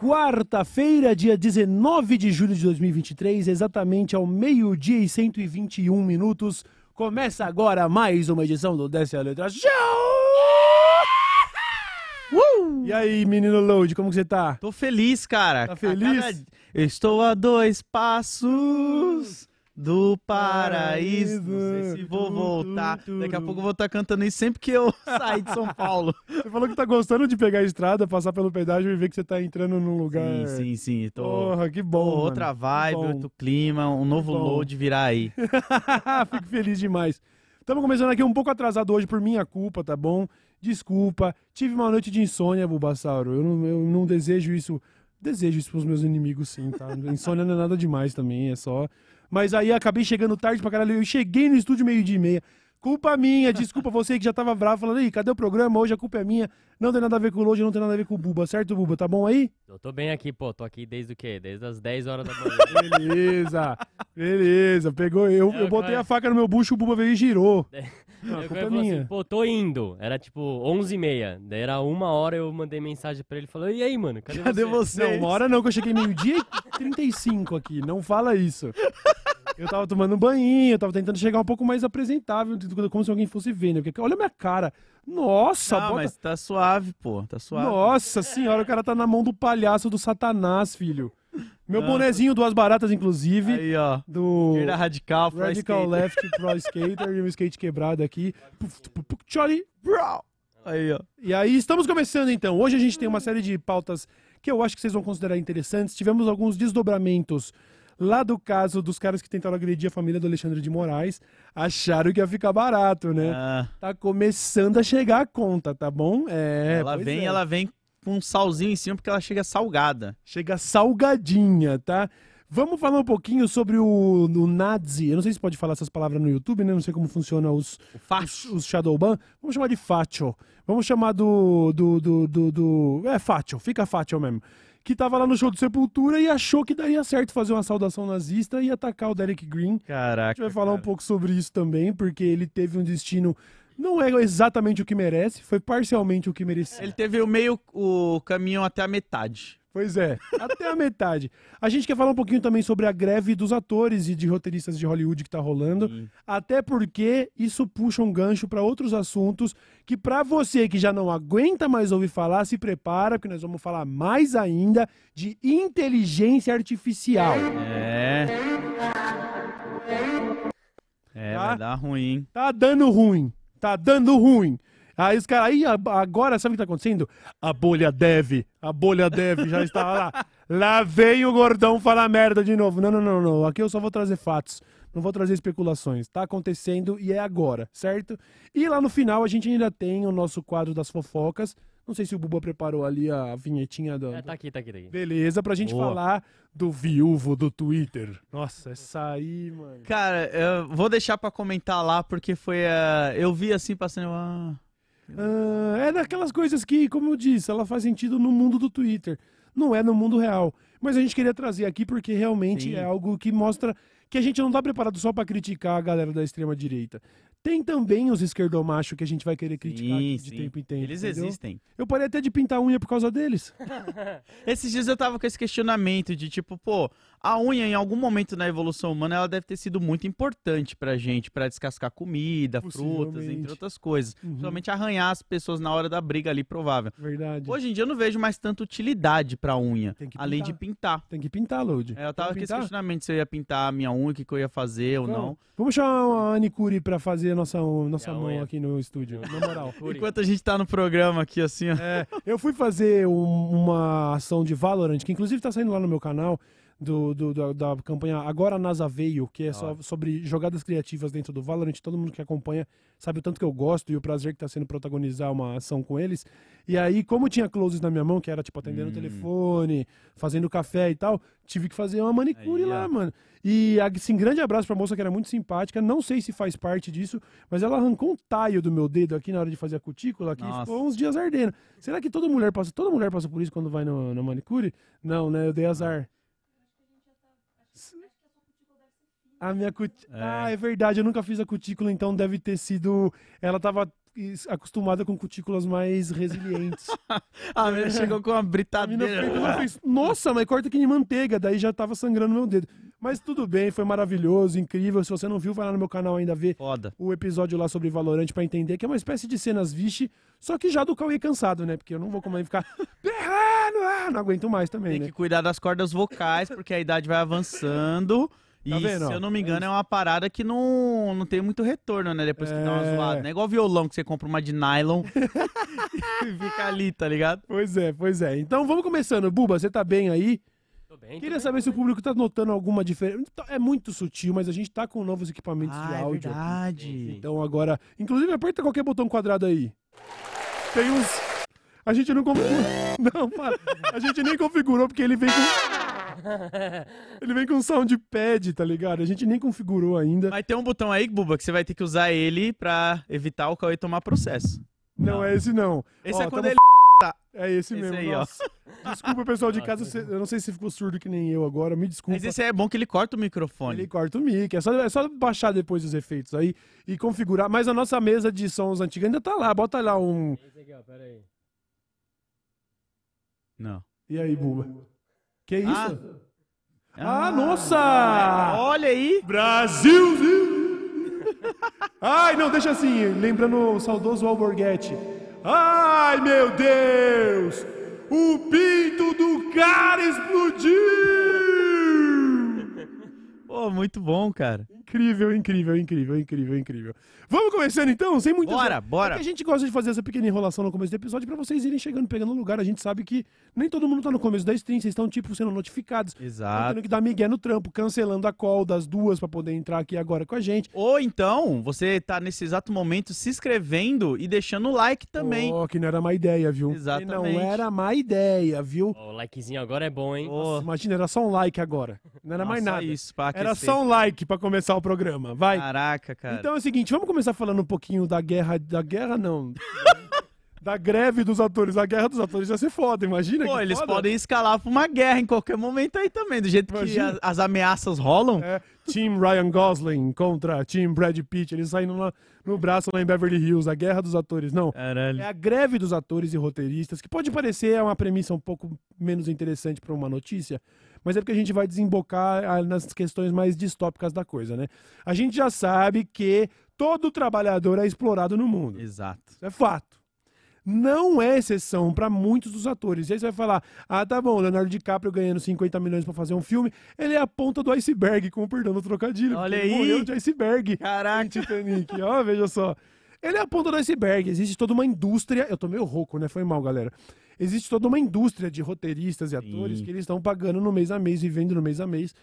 Quarta-feira, dia 19 de julho de 2023, exatamente ao meio-dia e 121 minutos, começa agora mais uma edição do Desce a Letra Show! E aí, menino Load, como que você tá? Tô feliz, cara. Tá feliz? Cada- Eu estou a dois passos do paraíso. Não sei se vou voltar. Daqui a pouco eu vou estar cantando isso sempre que eu sair de São Paulo. Você falou que tá gostando de pegar a estrada, passar pelo pedágio e ver que você tá entrando num lugar... Sim, sim, sim. Tô, Porra, que tô bom, mano. outra vibe, bom. outro clima, um novo load virá aí. Fico feliz demais. Estamos começando aqui um pouco atrasado hoje por minha culpa, tá bom? Desculpa. Tive uma noite de insônia, Bulbasauro. Eu não, eu não desejo isso. Desejo isso pros meus inimigos, sim, tá? Insônia não é nada demais também, é só. Mas aí acabei chegando tarde pra caralho. Eu cheguei no estúdio meio-dia e meia. Culpa minha, desculpa você que já tava bravo, falando, aí, cadê o programa? Hoje a culpa é minha. Não tem nada a ver com o Load, não tem nada a ver com o Buba, certo, Buba? Tá bom aí? Eu tô bem aqui, pô. Tô aqui desde o quê? Desde as 10 horas da manhã. Beleza, beleza. Pegou. Eu, É, eu botei cara. a faca no meu bucho, o Buba veio e girou. Não, a Eu culpa é minha. assim, pô, tô indo. Era tipo 11h30. Daí era uma hora eu mandei mensagem pra ele. Falou, e aí, mano? Cadê, Cadê você? você? Não, uma hora não, que eu cheguei meio-dia e 35 aqui. Não fala isso. Eu tava tomando um banho, eu tava tentando chegar um pouco mais apresentável, como se alguém fosse ver, né? Porque olha a minha cara. Nossa, Não, bota... mas tá suave, pô. Tá suave. Nossa senhora, o cara tá na mão do palhaço do satanás, filho. Meu Nossa. bonezinho, duas baratas, inclusive, Aí, ó. do Esquerda radical, pro Radical skater. Left Pro Skater e um skate quebrado aqui. Charlie Brown. Aí, ó. E aí, estamos começando então. Hoje a gente tem uma série de pautas que eu acho que vocês vão considerar interessantes. Tivemos alguns desdobramentos lá do caso dos caras que tentaram agredir a família do Alexandre de Moraes. Acharam que ia ficar barato, né? Ah, Tá começando a chegar a conta, tá bom? É. ela vem, é. ela vem com um salzinho em cima porque ela chega salgada. Chega salgadinha, tá? Vamos falar um pouquinho sobre o, o Nazi. Eu não sei se pode falar essas palavras no YouTube, né? Não sei como funciona os, os, os Shadowban. Vamos chamar de Facho. Vamos chamar do. do, do, do, do- É, Facho, fica Facho mesmo. Que tava lá no show do Sepultura e achou que daria certo fazer uma saudação nazista e atacar o Derek Green. A Caraca. gente vai falar um cara. pouco sobre isso também, porque ele teve um destino. Não é exatamente o que merece, foi parcialmente o que merecia. Ele teve o meio o caminho até a metade. Pois é, até a metade. A gente quer falar um pouquinho também sobre a greve dos atores e de roteiristas de Hollywood que tá rolando. Sim. Até porque isso puxa um gancho para outros assuntos que pra você que já não aguenta mais ouvir falar, se prepara, porque nós vamos falar mais ainda de inteligência artificial. É. É, Tá? vai dar ruim. Tá dando ruim, tá dando ruim. Aí os caras, aí agora sabe o que tá acontecendo? A bolha deve, a bolha deve, já está lá. Lá vem o gordão falar merda de novo. Não, não, não, não. Aqui eu só vou trazer fatos. Não vou trazer especulações. Tá acontecendo e é agora, certo? E lá no final a gente ainda tem o nosso quadro das fofocas. Não sei se o Buba preparou ali a vinhetinha do. É, tá aqui, tá aqui, tá aqui. Beleza, pra gente Boa. falar do viúvo do Twitter. Nossa, essa aí, mano. Cara, eu vou deixar pra comentar lá porque foi a. Eu vi assim passando. Ah, Ah, é daquelas coisas que, como eu disse, ela faz sentido no mundo do Twitter. Não é no mundo real. Mas a gente queria trazer aqui porque realmente Sim. é algo que mostra que a gente não tá preparado só pra criticar a galera da extrema direita. Tem também os esquerdomachos que a gente vai querer criticar sim, de sim. tempo em tempo. Eles entendeu? existem. Eu parei até de pintar a unha por causa deles. Esses dias eu tava com esse questionamento de tipo, pô, a unha em algum momento na evolução humana ela deve ter sido muito importante pra gente, pra descascar comida, frutas, entre outras coisas. Uhum. Principalmente arranhar as pessoas na hora da briga ali, provável. Verdade. Hoje em dia eu não vejo mais tanta utilidade pra unha, Tem que além de pintar. Tem que pintar, Load. É, eu tava com Vamos esse pintar? questionamento se eu ia pintar a minha unha, o que, que eu ia fazer ou não. Vamos. Vamos chamar a Anicuri pra fazer a nossa, nossa mão unha. aqui no estúdio, na moral. Enquanto a gente tá no programa aqui, assim, ó. É, eu fui fazer um- uma ação de Valorant, que inclusive tá saindo lá no meu canal, do, do- da, da campanha Agora a NASA Veio, que é só Ó. sobre jogadas criativas dentro do Valorant. Todo mundo que acompanha sabe o tanto que eu gosto e o prazer que tá sendo protagonizar uma ação com eles. E aí, como tinha closes na minha mão, que era tipo atendendo o Hum. telefone, fazendo café e tal, tive que fazer uma manicure Aí, lá, ó. mano. E assim, grande abraço pra moça que era muito simpática. Não sei se faz parte disso, mas ela arrancou um taio do meu dedo aqui na hora de fazer a cutícula, que Nossa. ficou uns dias ardendo. Será que toda mulher passa, toda mulher passa por isso quando vai na manicure? Não, né? Eu dei azar. A minha cutícula. É. Ah, é verdade. Eu nunca fiz a cutícula, então deve ter sido. Ela tava acostumada com cutículas mais resilientes. A menina chegou com uma A britadeira. ela fez, Nossa, mas corta que nem manteiga. Daí já tava sangrando meu dedo. Mas tudo bem, foi maravilhoso, incrível. Se você não viu, vai lá no meu canal ainda ver Foda. o episódio lá sobre Valorant pra entender que é uma espécie de cenas vixe, só que já do Cauê cansado, né? Porque eu não vou como aí ficar berrando, ah, não aguento mais também, Tem né? que cuidar das cordas vocais, porque a idade vai avançando. E, Tá vendo, se eu não me engano, é uma parada que não, não tem muito retorno, né? Depois que dá uma É. zoada. Não é igual violão que você compra uma de nylon e fica ali, tá ligado? Pois é, pois é. Então vamos começando. Buba, você tá bem aí? Tô bem, tô Queria bem. saber se o público tá notando alguma diferença. É muito sutil, mas a gente tá com novos equipamentos de Ah, é áudio. aqui. verdade. Então agora, inclusive aperta qualquer botão quadrado aí. Tem uns. A gente não configurou. Não, para. A gente nem configurou porque ele vem com. Ele vem com soundpad, tá ligado? A gente nem configurou ainda. Mas tem um botão aí, Buba, que você vai ter que usar ele pra evitar o Cauê tomar processo. Não, é esse não. Esse Ó, é quando tamo ele. É esse, Esse mesmo. aí, ó. nossa. Desculpa, pessoal de casa. você- Eu não sei se ficou surdo que nem eu agora. Me desculpa. Mas esse é bom que ele corta o microfone. Ele corta o mic. É só, é só baixar depois os efeitos aí e configurar. Mas a nossa mesa de sons antiga ainda tá lá. Bota lá um. Esse aqui, ó, pera aí. Não. E aí, Buba? Que isso? Ah. Ah, nossa! Olha aí! Brasilzinho! Ai, não, deixa assim, lembrando o saudoso Alborguete. Ai, meu Deus! O pinto do cara explodiu! Pô, muito bom, cara. Incrível, incrível, incrível, incrível, incrível. Vamos começando então, sem muitas... Bora, É bora. que a gente gosta de fazer essa pequena enrolação no começo do episódio pra vocês irem chegando, pegando lugar. A gente sabe que nem todo mundo tá no começo da stream, vocês estão, tipo, sendo notificados. Exato. tendo que dar migué no trampo, cancelando a call das duas pra poder entrar aqui agora com a gente. Ou então, você tá nesse exato momento se inscrevendo e deixando o like também. Oh, que não era má ideia, viu? Exatamente. Que não era má ideia, viu? Ó, o likezinho agora é bom, hein? Pô, Imagina, era só um like agora. Não era mais nossa, nada. isso, Era só um like pra começar o programa. Vai. Caraca, cara. Então é o seguinte, vamos começar falando um pouquinho da guerra. Da guerra, não. da greve dos atores. A guerra dos atores ia ser foda, imagina. Pô, que eles foda. podem escalar pra uma guerra em qualquer momento aí também, do jeito que Imagina. a- as ameaças rolam. É, Team Ryan Gosling contra Team Brad Pitt. Eles saindo lá no braço lá em Beverly Hills. A guerra dos atores. Não. Caralho. É a greve dos atores e roteiristas, que pode parecer uma premissa um pouco menos interessante para uma notícia, mas é porque a gente vai desembocar ah, nas questões mais distópicas da coisa, né? A gente já sabe que todo trabalhador é explorado no mundo. Exato. Isso é fato. Não é exceção para muitos dos atores. E aí você vai falar: ah, tá bom, Leonardo DiCaprio ganhando 50 milhões para fazer um filme, ele é a ponta do iceberg, com o perdão do trocadilho. Olha aí. Morreu de iceberg. Caraca. Titanic, ó, veja só. Ele é a ponta do iceberg. Existe toda uma indústria. Eu tô meio rouco, né? Foi mal, galera. Existe toda uma indústria de roteiristas e atores Sim. que eles estão pagando no mês a mês, vivendo no mês a mês.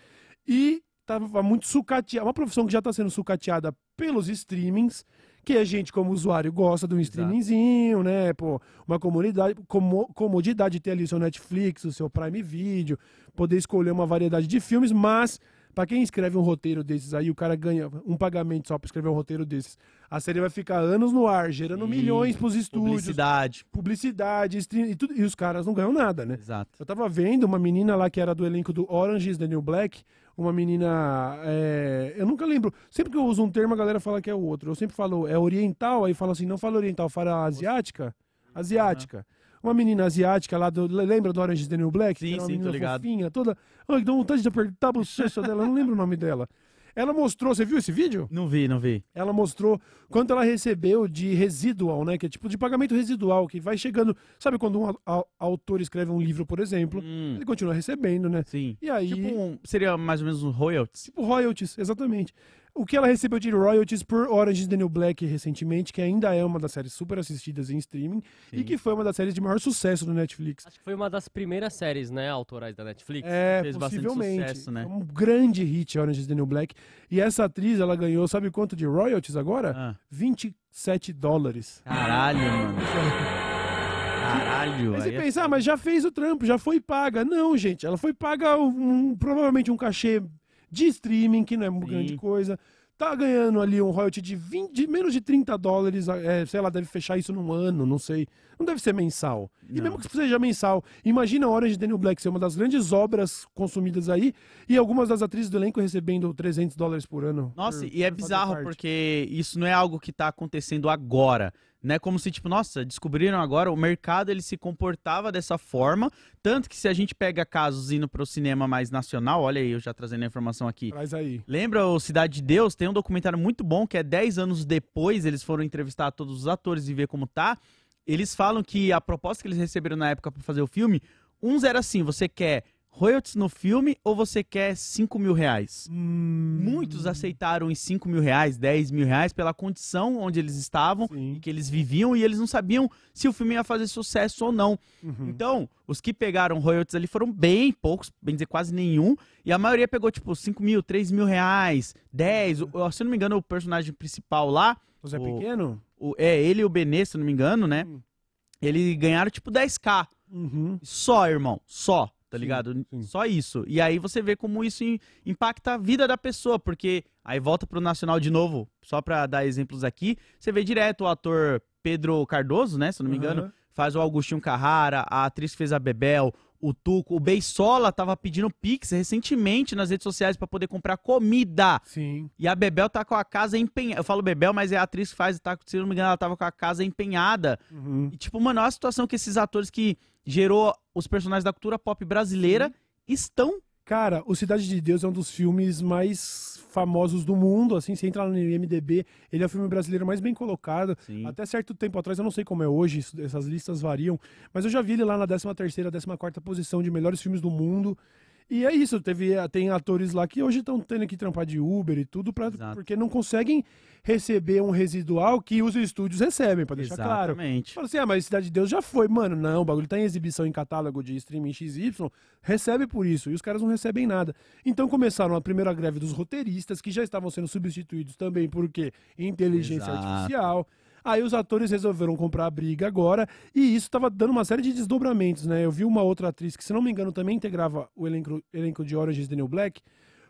E tava muito sucateada. Uma profissão que já tá sendo sucateada pelos streamings, que a gente, como usuário, gosta de um Exato. streamingzinho, né? Pô, uma comunidade, como, comodidade de ter ali o seu Netflix, o seu Prime Video, poder escolher uma variedade de filmes, mas. Pra quem escreve um roteiro desses aí, o cara ganha um pagamento só pra escrever um roteiro desses. A série vai ficar anos no ar, gerando Sim, milhões pros estúdios, Publicidade. publicidade, stream, e, tudo, e os caras não ganham nada, né? Exato. Eu tava vendo uma menina lá que era do elenco do Orange is the New Black, uma menina. é, eu nunca lembro. Sempre que eu uso um termo, a galera fala que é o outro. Eu sempre falo, é oriental, aí fala assim, não fala oriental, fala asiática. Asiática. Uma menina asiática lá do. Lembra do Orange is the New Black? Sim, sim, tô ligado. fofinha, toda. Ai, dá vontade de apertar a bochecha dela, não lembro o nome dela. Ela mostrou, você viu esse vídeo? Não vi, não vi. ela mostrou quanto ela recebeu de residual, né? Que é tipo de pagamento residual, que vai chegando. Sabe quando um autor escreve um livro, por exemplo, Hum, ele continua recebendo, né? sim. E aí. Tipo, Tipo, um- seria mais ou menos um royalties. royalties, exatamente. O que ela recebeu de royalties por Orange is the New Black recentemente, que ainda é uma das séries super assistidas em streaming e Sim. que foi uma das séries de maior sucesso do Netflix. Acho que foi uma das primeiras séries, né, autorais da Netflix. É, fez bastante possivelmente. sucesso, né? É um grande hit Orange is the New Black. E essa atriz, ela ganhou, sabe quanto de royalties agora? Ah, 27 dólares. caralho, mano. Caralho. Aí você é pensa, ah, mas já fez o trampo, já foi paga. Não, gente, ela foi paga um- provavelmente um cachê de streaming, que não é uma Sim. grande coisa. Tá ganhando ali um royalty de, 20, de menos de 30 dólares, é, sei lá, deve fechar isso num ano, não sei. Não deve ser mensal. E Não. mesmo que seja mensal, imagina a Orange the New Black ser uma das grandes obras consumidas aí e algumas das atrizes do elenco recebendo 300 dólares por ano. Nossa, por- e é bizarro porque isso não é algo que tá acontecendo agora. Né, como se, tipo, nossa, descobriram agora, o mercado ele se comportava dessa forma. Tanto que se a gente pega casos indo pro cinema mais nacional, olha aí, eu já trazendo a informação aqui. Traz aí. Lembra o Cidade de Deus? Tem um documentário muito bom que é 10 anos depois, eles foram entrevistar todos os atores e ver como tá. Eles falam que a proposta que eles receberam na época pra fazer o filme, uns era assim: você quer royalties no filme ou você quer 5 mil reais? Hum, Muitos aceitaram em 5 mil reais, 10 mil reais, pela condição onde eles estavam Sim. e que eles viviam, e eles não sabiam se o filme ia fazer sucesso ou não. Uhum. Então, os que pegaram royalties ali foram bem poucos, bem dizer quase nenhum, e a maioria pegou tipo 5 mil, 3 mil reais, 10. O- Se não me engano, o personagem principal lá, O Zé Pequeno? o- é ele e o Benê, se eu não me engano, né? Hum. Ele ganharam tipo 10k. Uhum. Só, irmão. Só, tá ligado? sim. Só isso. E aí você vê como isso im- impacta a vida da pessoa, porque aí volta pro Nacional de novo, só pra dar exemplos aqui. Você vê direto o ator Pedro Cardoso, né? Se não me engano, faz o Augustinho Carrara, a atriz que fez a Bebel, o Tuco, o Beisola tava pedindo Pix recentemente nas redes sociais pra poder comprar comida. Sim. E a Bebel tá com a casa empenhada. Eu falo Bebel, mas é a atriz que faz, tá, se não me engano, ela tava com a casa empenhada. Uhum. E, tipo, mano, olha a situação que esses atores que gerou os personagens da cultura pop brasileira estão. Cara, o Cidade de Deus é um dos filmes mais famosos do mundo, assim, se entrar no IMDB, ele é o filme brasileiro mais bem colocado. Sim. Até certo tempo atrás, eu não sei como é hoje, isso- essas listas variam, mas eu já vi ele lá na 13ª, 14ª posição de melhores filmes do mundo. E é isso, teve, tem atores lá que hoje estão tendo que trampar de Uber e tudo, pra, Exato. porque não conseguem receber um residual que os estúdios recebem, pra deixar claro. Exatamente. Fala assim, ah, mas Cidade de Deus já foi. Mano, não, o bagulho tá em exibição em catálogo de streaming XY, recebe por isso. E os caras não recebem nada. Então começaram a primeira greve dos roteiristas, que já estavam sendo substituídos também por quê? Inteligência Exato. artificial. Aí os atores resolveram comprar a briga agora, e isso tava dando uma série de desdobramentos, né? Eu vi uma outra atriz que, se não me engano, também integrava o elenco, elenco de is the New Black,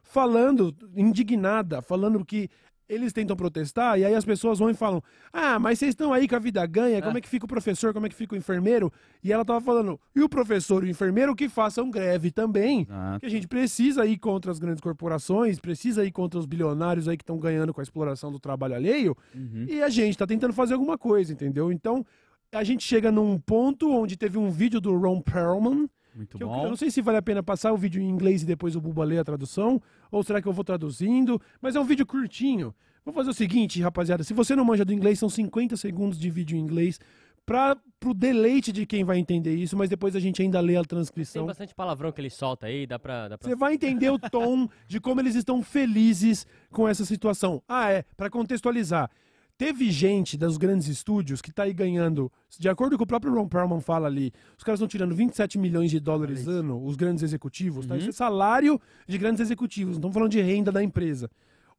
falando, indignada, falando que eles tentam protestar, e aí as pessoas vão e falam: Ah, mas vocês estão aí com a vida ganha, como é que fica o professor, como é que fica o enfermeiro? E ela tava falando: e o professor e o enfermeiro que façam greve também. Que a gente precisa ir contra as grandes corporações, precisa ir contra os bilionários aí que estão ganhando com a exploração do trabalho alheio, Uhum. e a gente tá tentando fazer alguma coisa, entendeu? Então, a gente chega num ponto onde teve um vídeo do Ron Perlman, Muito que eu, bom. eu não sei se vale a pena passar o vídeo em inglês e depois o Buba ler a tradução, ou será que eu vou traduzindo? Mas é um vídeo curtinho. Vou fazer o seguinte, rapaziada, se você não manja do inglês, são 50 segundos de vídeo em inglês para pro deleite de quem vai entender isso, mas depois a gente ainda lê a Tem transcrição. bastante palavrão que ele solta aí, dá pra. Dá pra... Você vai entender o tom de como eles estão felizes com essa situação. Ah, é, para contextualizar. Teve gente dos grandes estúdios que tá aí ganhando, de acordo com o próprio Ron Perlman fala ali, os caras estão tirando 27 milhões de dólares ano, os grandes executivos, tá? Isso é salário de grandes executivos, não estamos falando de renda da empresa.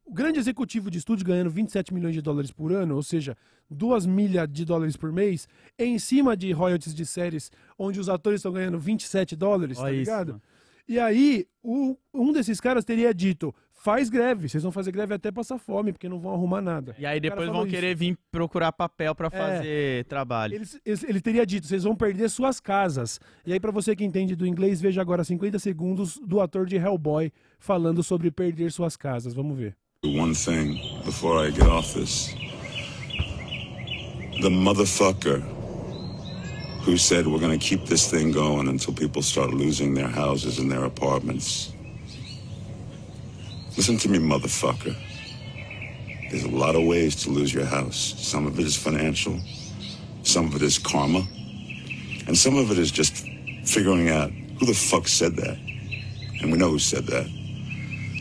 O grande executivo de estúdio ganhando 27 milhões de dólares por ano, ou seja, 2 milhas de dólares por mês, em cima de royalties de séries onde os atores estão ganhando 27 dólares, tá Olha isso, ligado? mano. E aí, o- um desses caras teria dito: faz greve, vocês vão fazer greve até passar fome, porque não vão arrumar nada. E aí depois vão querer vir procurar papel pra fazer trabalho. Eles- eles- ele teria dito: vocês vão perder suas casas. E aí, pra você que entende do inglês, veja agora 50 segundos do ator de Hellboy falando sobre perder suas casas. Vamos ver. One thing before I get off this. The motherfucker who said we're gonna keep this thing going until people start losing their houses and their apartments. Listen to me, motherfucker. There's a lot of ways to lose your house. Some of it is financial, some of it is karma, and some of it is just figuring out who the fuck said that. And we know who said that,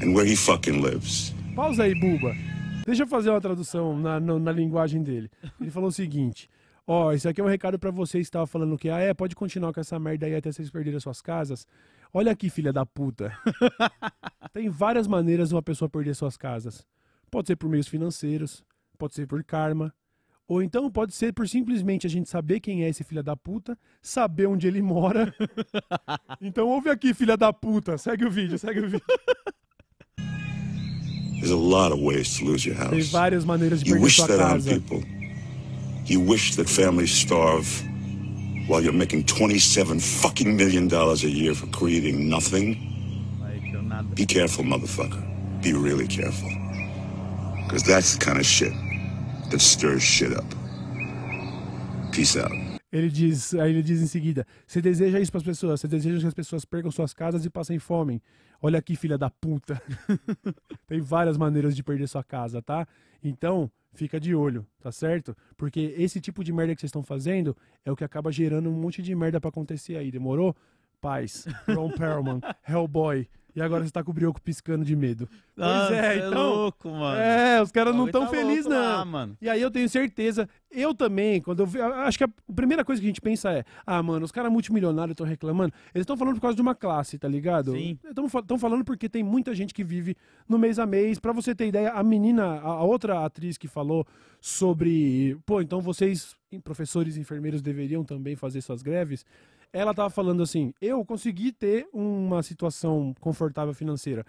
and where he fucking lives. Pausa aí, Buba. Deixa eu fazer uma tradução na, na, na linguagem dele. Ele falou o seguinte: Ó, isso aqui é um recado pra vocês que estavam falando que, ah, é, pode continuar com essa merda aí até vocês perderem as suas casas. Olha aqui, filha da puta. Tem várias maneiras de uma pessoa perder suas casas. Pode ser por meios financeiros, pode ser por karma, ou então pode ser por simplesmente a gente saber quem é esse filho da puta, saber onde ele mora. então ouve aqui, filha da puta. Segue o vídeo, segue o vídeo. There's a lot of ways to lose your Tem house. várias maneiras de You perder wish sua casa. people. You wish that families starve while you're making 27 fucking million dollars a year for creating nothing. Be careful, motherfucker. Be really careful. Because that's the kind of shit that stirs shit up. Peace out. Ele diz, aí ele diz em seguida: Você deseja isso para as pessoas, você deseja que as pessoas percam suas casas e passem fome. Olha aqui, filha da puta. Tem várias maneiras de perder sua casa, tá? Então, fica de olho, tá certo? Porque esse tipo de merda que vocês estão fazendo é o que acaba gerando um monte de merda pra acontecer aí, demorou? Paz, Ron Perlman, Hellboy. E agora você tá com o brioco piscando de medo. Pois Nossa, é, é então. louco, mano. É, os caras não tão tá felizes, não. lá, mano. E aí eu tenho certeza, eu também, quando eu vi, acho que a primeira coisa que a gente pensa é, ah, mano, os caras multimilionários estão reclamando, eles estão falando por causa de uma classe, tá ligado? Sim. Estão falando porque tem muita gente que vive no mês a mês. Pra você ter ideia, a menina, a, a outra atriz que falou sobre, pô, então vocês, professores e enfermeiros, deveriam também fazer suas greves. Ela tava falando assim, eu consegui ter uma situação confortável financeira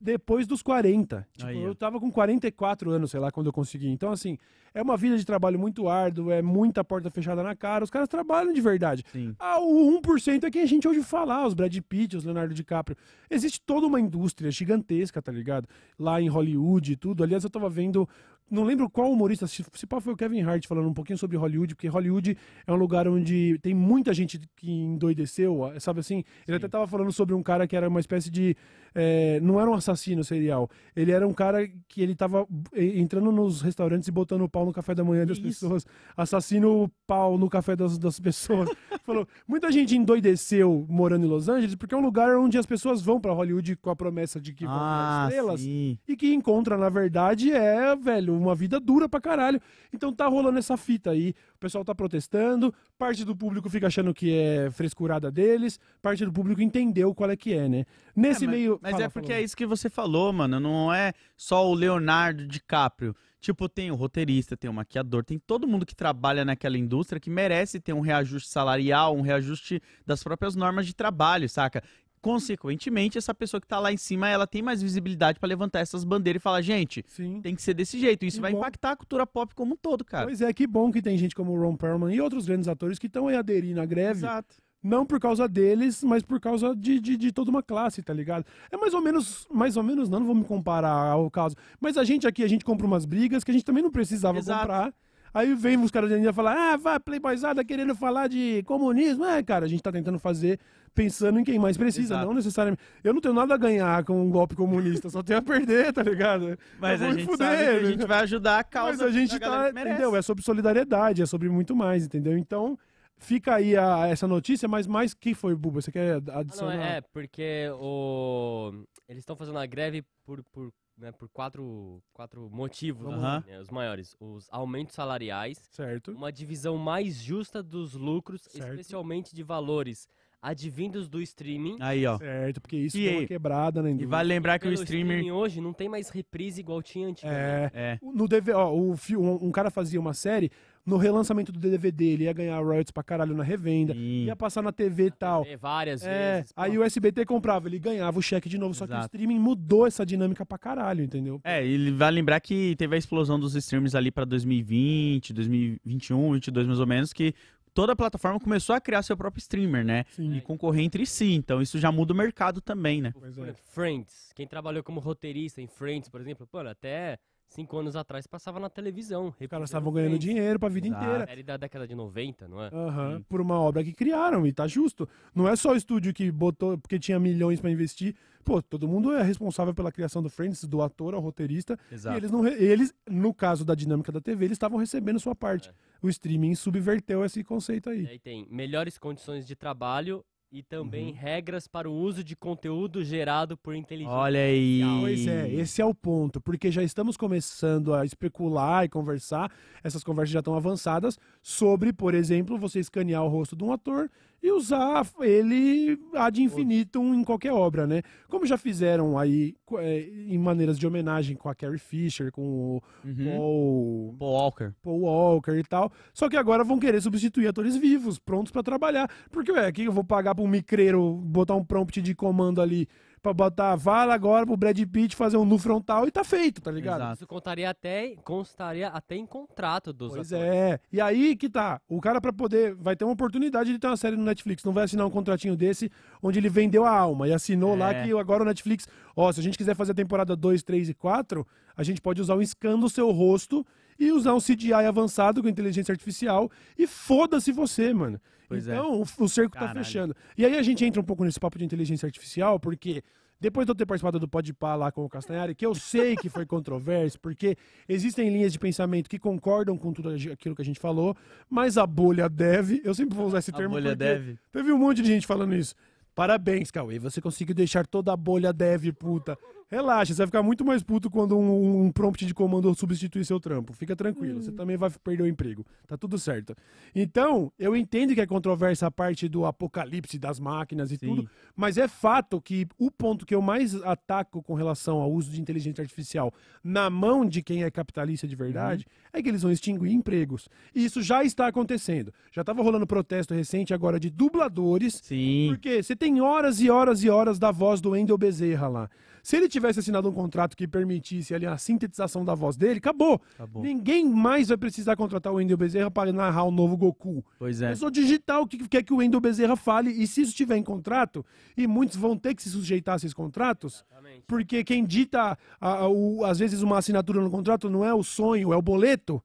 depois dos 40. Tipo, Aí, eu tava com 44 anos, sei lá, quando eu consegui. Então, assim, é uma vida de trabalho muito árduo, é muita porta fechada na cara. Os caras trabalham de verdade. Sim. Ah, o 1% é quem a gente ouve falar, os Brad Pitt, os Leonardo DiCaprio. Existe toda uma indústria gigantesca, tá ligado? Lá em Hollywood e tudo. Aliás, eu tava vendo. Não lembro qual humorista, se, se pá foi o Kevin Hart falando um pouquinho sobre Hollywood, porque Hollywood é um lugar onde tem muita gente que endoideceu, sabe assim? Ele até tava falando sobre um cara que era uma espécie de. é, não era um assassino serial. Ele era um cara que ele tava eh, entrando nos restaurantes e botando pau no café da manhã das Isso. pessoas. Assassino pau no café das, das pessoas. Falou, muita gente endoideceu morando em Los Angeles porque é um lugar onde as pessoas vão pra Hollywood com a promessa de que vão Ah, estrelas sim. e que encontra, na verdade, é, velho, uma vida dura pra caralho. Então tá rolando essa fita aí. O pessoal tá protestando, parte do público fica achando que é frescurada deles, parte do público entendeu qual é que é, né? Nesse É, mas, meio. Mas Fala, é porque fala. é isso que você falou, mano. Não é só o Leonardo DiCaprio. Tipo, tem o roteirista, tem o maquiador, tem todo mundo que trabalha naquela indústria que merece ter um reajuste salarial, um reajuste das próprias normas de trabalho, saca? Consequentemente, essa pessoa que tá lá em cima, ela tem mais visibilidade pra levantar essas bandeiras e falar, gente, Sim. tem que ser desse jeito. Isso Que vai bom. impactar a cultura pop como um todo, cara. Pois é, que bom que tem gente como o Ron Perlman e outros grandes atores que estão aí aderindo à greve. Exato. Não por causa deles, mas por causa de, de, de toda uma classe, tá ligado? É mais ou menos, mais ou menos, não, não vou me comparar ao caso. Mas a gente aqui, a gente compra umas brigas que a gente também não precisava Exato. comprar. Aí vem os caras ainda falar, ah, vai, playboyzada querendo falar de comunismo. É, cara, a gente tá tentando fazer pensando em quem mais precisa, Exato. não necessariamente. Eu não tenho nada a ganhar com um golpe comunista, só tenho a perder, tá ligado? Mas a gente fuder, sabe que a gente vai ajudar a causa Mas a gente tá, entendeu? É sobre solidariedade, é sobre muito mais, entendeu? Então, fica aí a- essa notícia, mas mais que foi, Buba? Você quer Ah, não, adicionar? é, porque o... eles estão fazendo a greve por, por, né, por quatro, quatro motivos, assim, né, os maiores. Os aumentos salariais, Certo. uma divisão mais justa dos lucros, Certo. especialmente de valores advindos do streaming. Aí, ó. Certo, porque isso E é uma quebrada na E indústria. vale lembrar que o streamer. streaming hoje não tem mais reprise igual tinha antigamente. É, É. no DV, ó, o um, um cara fazia uma série, no relançamento do DVD ele ia ganhar royalties pra caralho na revenda, Sim. ia passar na TV e tal. TV várias É, vezes. aí pô. o SBT comprava, ele ganhava o cheque de novo, só que o Exato. streaming mudou essa dinâmica pra caralho, entendeu? É, e vale lembrar que teve a explosão dos streams ali pra 2020, 2021, 22 mais ou menos, que toda a plataforma começou a criar seu próprio streamer, né? Sim. E concorrer entre si. Então isso já muda o mercado também, né? Pois Por é. exemplo, Friends. Quem trabalhou como roteirista em Friends, por exemplo, pô, até cinco anos atrás passava na televisão. Os caras estavam ganhando dinheiro pra vida Exato. inteira. Série da década de 90, não é? Aham, por uma obra que criaram, e tá justo. Não é só o estúdio que botou, porque tinha milhões pra investir. Pô, todo mundo é responsável pela criação do Friends, do ator ao roteirista. E eles, não, re- eles, no caso da dinâmica da TV, eles estavam recebendo sua parte. É. O streaming subverteu esse conceito E aí. aí tem melhores condições de trabalho e também Uhum. regras para o uso de conteúdo gerado por inteligência. Olha aí. Pois é, esse é o ponto, porque já estamos começando a especular e conversar, essas conversas já estão avançadas, sobre, por exemplo, você escanear o rosto de um ator e usar ele ad infinitum em qualquer obra, né? Como já fizeram aí é, em maneiras de homenagem com a Carrie Fisher, com o Uhum. Paul, Paul Walker. Paul Walker e tal. Só que agora vão querer substituir atores vivos, prontos pra trabalhar. Porque, ué, aqui eu vou pagar pra um micreiro botar um prompt de comando ali pra botar vala agora pro Brad Pitt fazer um nu frontal e tá feito, tá ligado? Exato. Isso contaria até, constaria até em contrato dos Pois atores. é. E aí que tá. O cara, pra poder. Vai ter uma oportunidade de ter uma série no Netflix. Não vai assinar um contratinho desse onde ele vendeu a alma e assinou lá É. que agora o Netflix. Ó, se a gente quiser fazer a temporada 2, 3 e 4, a gente pode usar um scan do seu rosto e usar um CGI avançado com inteligência artificial e foda-se você, mano. Pois é. então, o, o cerco tá Caralho. fechando. E aí a gente entra um pouco nesse papo de inteligência artificial, porque depois de eu ter participado do Podpah lá com o Castanhari, que eu sei que foi controverso, porque existem linhas de pensamento que concordam com tudo aquilo que a gente falou, mas a bolha deve, eu sempre vou usar esse A termo bolha porque deve. teve um monte de gente falando isso. Parabéns, Cauê, você conseguiu deixar toda a bolha deve puta. Relaxa, você vai ficar muito mais puto quando um, um prompt de comando substituir seu trampo. Fica tranquilo, você também vai perder o emprego. Tá tudo certo. Então, eu entendo que é controversa a parte do apocalipse das máquinas e Sim. tudo, mas é fato que o ponto que eu mais ataco com relação ao uso de inteligência artificial na mão de quem é capitalista de verdade é que eles vão extinguir empregos. E isso já está acontecendo. Já estava rolando protesto recente agora de dubladores Sim. porque você tem horas e horas e horas da voz do Wendel Bezerra lá. Se ele tivesse assinado um contrato que permitisse ali a sintetização da voz dele, acabou. Acabou. Ninguém mais vai precisar contratar o Wendel Bezerra para narrar o novo Goku. Pois É é. só digitar o que quer que o Wendel Bezerra fale, e se isso estiver em contrato, e muitos vão ter que se sujeitar a esses contratos, Exatamente. porque quem dita, a- a- o- às vezes, uma assinatura no contrato não é o sonho, é o boleto.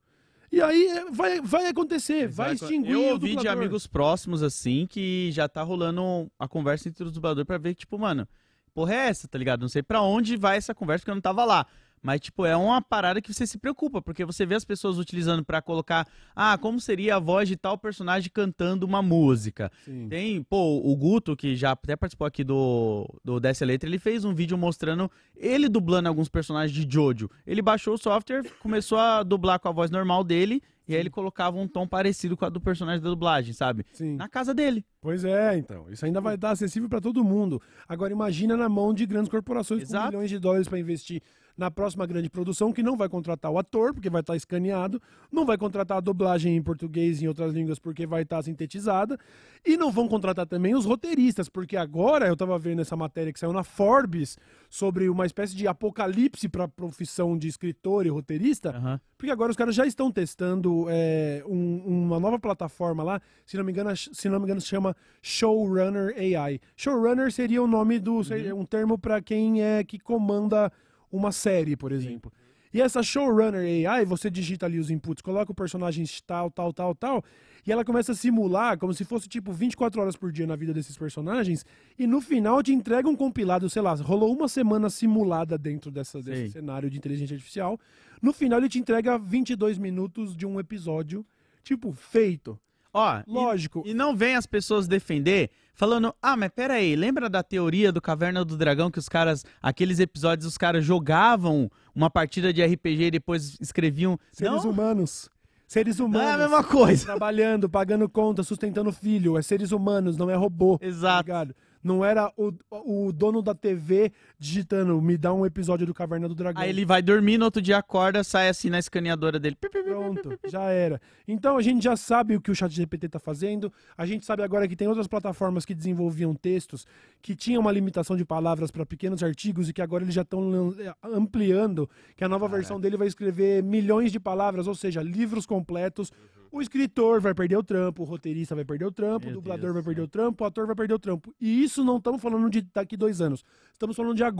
E aí é, vai, vai acontecer, vai Exato. extinguir Eu o ouvi de dublador. amigos próximos, assim, que já tá rolando a conversa entre os dubladores pra ver, tipo, mano, porra é essa, tá ligado? Não sei pra onde vai essa conversa, porque eu não tava lá. Mas, tipo, é uma parada que você se preocupa, porque você vê as pessoas utilizando pra colocar, ah, como seria a voz de tal personagem cantando uma música. Sim. Tem, pô, o Guto, que já até participou aqui do, do Desce a Letra, ele fez um vídeo mostrando ele dublando alguns personagens de Jojo. Ele baixou o software, começou a dublar com a voz normal dele, e aí ele colocava um tom parecido com a do personagem da dublagem, sabe? Sim. Na casa dele. Pois é, então. Isso ainda vai estar acessível para todo mundo. Agora imagina na mão de grandes corporações com Exato. milhões de dólares para investir na próxima grande produção, que não vai contratar o ator, porque vai estar escaneado, não vai contratar a dublagem em português e em outras línguas, porque vai estar sintetizada, e não vão contratar também os roteiristas, porque agora eu estava vendo essa matéria que saiu na Forbes sobre uma espécie de apocalipse para a profissão de escritor e roteirista, Aham. porque agora os caras já estão testando é, um- uma nova plataforma lá, se não me engano, se não me engano, se chama Showrunner AI. Showrunner seria o nome do seria um termo para quem é que comanda uma série, por exemplo. E essa Showrunner AI, você digita ali os inputs, coloca o personagem tal, tal, tal, tal, e ela começa a simular como se fosse tipo 24 horas por dia na vida desses personagens, e no final te entrega um compilado, sei lá, rolou uma semana simulada dentro dessa, desse Sei. cenário de inteligência artificial. No final ele te entrega 22 minutos de um episódio, tipo, feito. Ó, e- Lógico. E, não vem as pessoas defender falando, ah, mas pera aí, lembra da teoria do Caverna do Dragão que os caras, aqueles episódios, os caras jogavam uma partida de RPG e depois escreviam. Seres não, humanos. Seres não humanos. é a mesma coisa. Trabalhando, pagando conta, sustentando filho. É seres humanos, não é robô. tá Exato. ligado? Não era o, o dono da TV digitando, me dá um episódio do Caverna do Dragão. Aí ele vai dormir, no outro dia acorda, sai assim na escaneadora dele. Pronto, já era. Então a gente já sabe o que o ChatGPT está fazendo. A gente sabe agora que tem outras plataformas que desenvolviam textos que tinham uma limitação de palavras para pequenos artigos e que agora eles já estão ampliando. Que a nova versão dele vai escrever milhões de palavras, ou seja, livros completos. O escritor vai perder o trampo, o roteirista vai perder o trampo, Meu o dublador Deus vai perder céu. o trampo, o ator vai perder o trampo. E isso não estamos falando de daqui dois anos. Estamos falando de agora.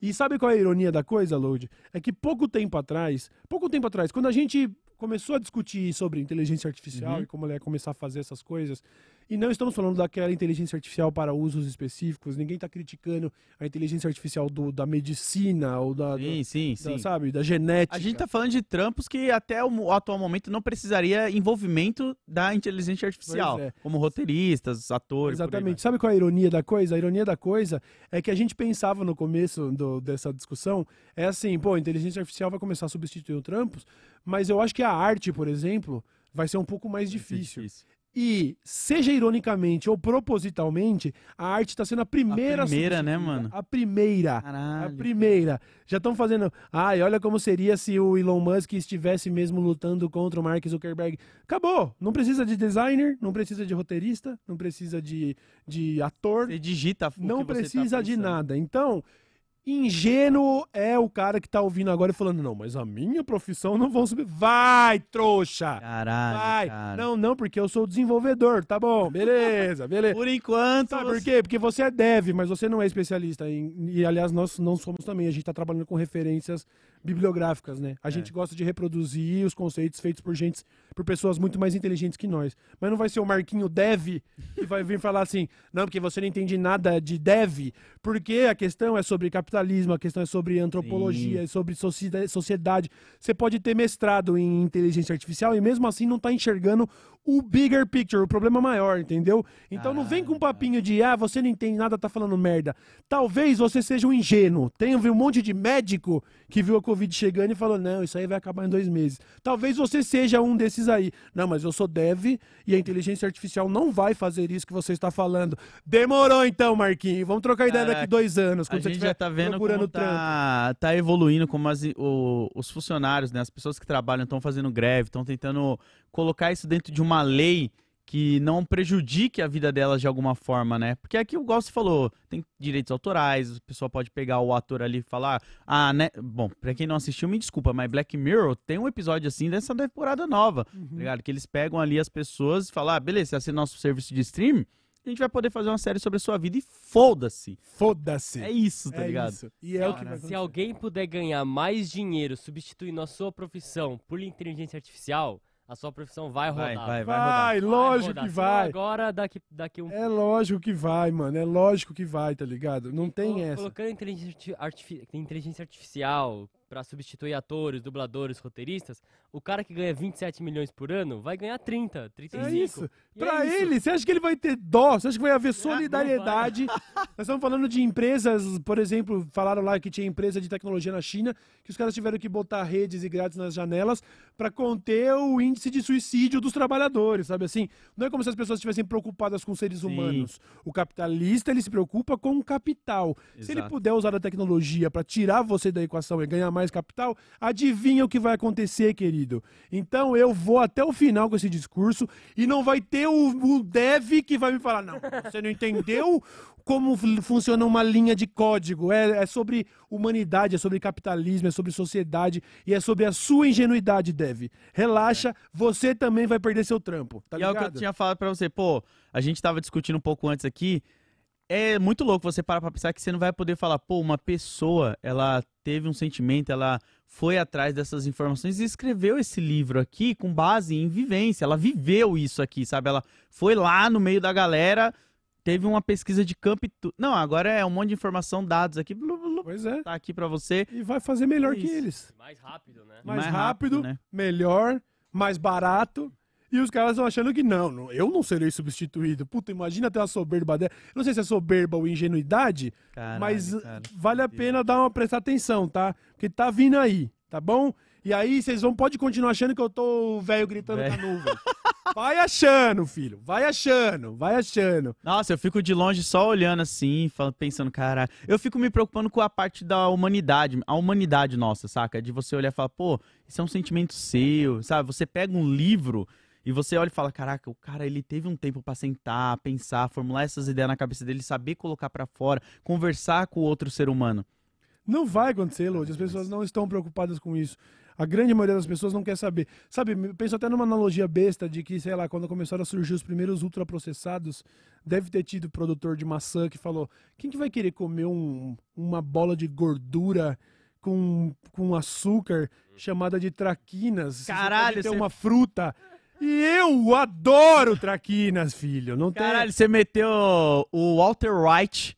E sabe qual é a ironia da coisa, Load? É que pouco tempo atrás, pouco tempo atrás, quando a gente começou a discutir sobre inteligência artificial Uhum. e como ela ia começar a fazer essas coisas, E não estamos falando daquela inteligência artificial para usos específicos. Ninguém está criticando a inteligência artificial do, da medicina ou da, Sim, sim, da- sim. sabe, da genética. A gente tá falando de trampos que até o atual momento não precisaria envolvimento da inteligência artificial, é. como roteiristas, atores. Exatamente. Sabe qual é a ironia da coisa? A ironia da coisa é que a gente pensava no começo do- dessa discussão, é assim, pô, a inteligência artificial vai começar a substituir o trampos, mas eu acho que a arte, por exemplo, vai ser um pouco mais vai. difícil. E, seja ironicamente ou propositalmente, a arte está sendo a primeira A primeira, né, mano? A primeira. A Caralho. primeira. Já estão fazendo. Ai, olha como seria se o Elon Musk estivesse mesmo lutando contra o Mark Zuckerberg. Acabou. Não precisa de designer, não precisa de roteirista, não precisa de, de ator, Você digita que não tá precisa de pensando. nada. Então, ingênuo é o cara que tá ouvindo agora e falando: não, mas a minha profissão não vão subir. Vai, trouxa! Caralho, Vai! cara. Não, não, porque eu sou desenvolvedor. Tá bom, beleza, beleza. Por enquanto, Sabe por você- quê? Porque você é dev, mas você não é especialista. Em, e, aliás, nós não somos também. A gente está trabalhando com referências bibliográficas, né? A gente gosta de reproduzir os conceitos feitos por gente, por pessoas muito mais inteligentes que nós. Mas não vai ser o Marquinho Dev que vai vir falar assim, não, porque você não entende nada de dev, porque a questão é sobre capitalismo, a questão é sobre antropologia, Sim. é sobre sociedade, sociedade. Você pode ter mestrado em inteligência artificial e mesmo assim não tá enxergando o bigger picture, o problema maior, entendeu? Então não vem com um papinho de, ah, você não entende nada, tá falando merda. Talvez você seja um ingênuo. Tem um monte de médico que viu a Covid chegando e falou, não, isso aí vai acabar em dois meses. Talvez você seja um desses aí. Não, mas eu sou dev e a inteligência artificial não vai fazer isso que você está falando. Demorou então, Marquinhos. Vamos trocar ideia daqui Caraca, dois anos, A quando você gente já tá vendo procurando como trampo. tá, tá evoluindo, como as- o- os funcionários, né, as pessoas que trabalham estão fazendo greve, estão tentando colocar isso dentro de uma lei que não prejudique a vida delas de alguma forma, né? Porque aqui o Gosto falou, tem direitos autorais, a pessoa pode pegar o ator ali e falar, ah, né? Bom, pra quem não assistiu, me desculpa, mas Black Mirror tem um episódio assim dessa temporada nova, Uhum. tá ligado? Que eles pegam ali as pessoas e falam, ah, beleza, você assina nosso serviço de stream, a gente vai poder fazer uma série sobre a sua vida e foda-se. Foda-se. É isso, tá É ligado? isso. E é o que vai Se alguém puder ganhar mais dinheiro substituindo a sua profissão por inteligência artificial, a sua profissão vai Vai, rodar. vai, vai. Vai, Vai lógico rodar. que vai. Agora, daqui, daqui um É lógico que vai, mano. É lógico que vai, tá ligado? Não tem Colo- essa. Colocando inteligência, arti- artifi- inteligência artificial pra substituir atores, dubladores, roteiristas, o cara que ganha 27 milhões por ano vai ganhar 30, 35. É isso. Pra é isso. ele, você acha que ele vai ter dó? Você acha que vai haver solidariedade? Nós estamos falando de empresas, por exemplo, falaram lá que tinha empresa de tecnologia na China, que os caras tiveram que botar redes e grades nas janelas pra conter o índice de suicídio dos trabalhadores, sabe assim? Não é como se as pessoas estivessem preocupadas com seres Sim. humanos. O capitalista, ele se preocupa com o capital. Se ele Exato. puder usar a tecnologia pra tirar você da equação e ganhar mais capital, adivinha o que vai acontecer, querido. Então eu vou até o final com esse discurso e não vai ter o, o dev que vai me falar, não, você não entendeu como funciona uma linha de código. É, é sobre humanidade, é sobre capitalismo, é sobre sociedade e é sobre a sua ingenuidade, dev. Relaxa, você também vai perder seu trampo, tá e é o que eu ligado? tinha falado pra você, pô, a gente tava discutindo um pouco antes aqui. É muito louco você parar pra pensar que você não vai poder falar, pô, uma pessoa, ela teve um sentimento, ela foi atrás dessas informações e escreveu esse livro aqui com base em vivência. Ela viveu isso aqui, sabe? Ela foi lá no meio da galera, teve uma pesquisa de campo e tudo. Não, agora é um monte de informação, dados aqui, blu, blu, Pois é. tá aqui pra você. E vai fazer melhor É que eles. Mais rápido, né? mais, mais rápido, rápido, né? melhor, mais barato. E os caras estão achando que não, não, eu não serei substituído. Puta, imagina ter uma soberba dela. Não sei se é soberba ou ingenuidade, Caralho, mas cara. vale a pena dar uma prestar atenção, tá? Porque tá vindo aí, tá bom? E aí vocês vão pode continuar achando que eu tô velho gritando Velho. com a nuvem. Vai achando, filho. Vai achando, vai achando. Nossa, eu fico de longe só olhando assim, pensando, cara. Eu fico me preocupando com a parte da humanidade, a humanidade nossa, saca? De você olhar e falar, pô, isso é um sentimento seu, sabe? Você pega um livro e você olha e fala, caraca, o cara ele teve um tempo pra sentar, pensar, formular essas ideias na cabeça dele, saber colocar pra fora, conversar com o outro ser humano. Não vai acontecer, Lodi. As pessoas não estão preocupadas com isso. A grande maioria das pessoas não quer saber. Sabe, eu penso até numa analogia besta de que, sei lá, quando começaram a surgir os primeiros ultraprocessados, deve ter tido produtor de maçã que falou: quem que vai querer comer um- uma bola de gordura com, com açúcar chamada de traquinas? Caralho, você- uma fruta. E eu adoro traquinas, filho. Não tem... Caralho, você meteu o Walter White,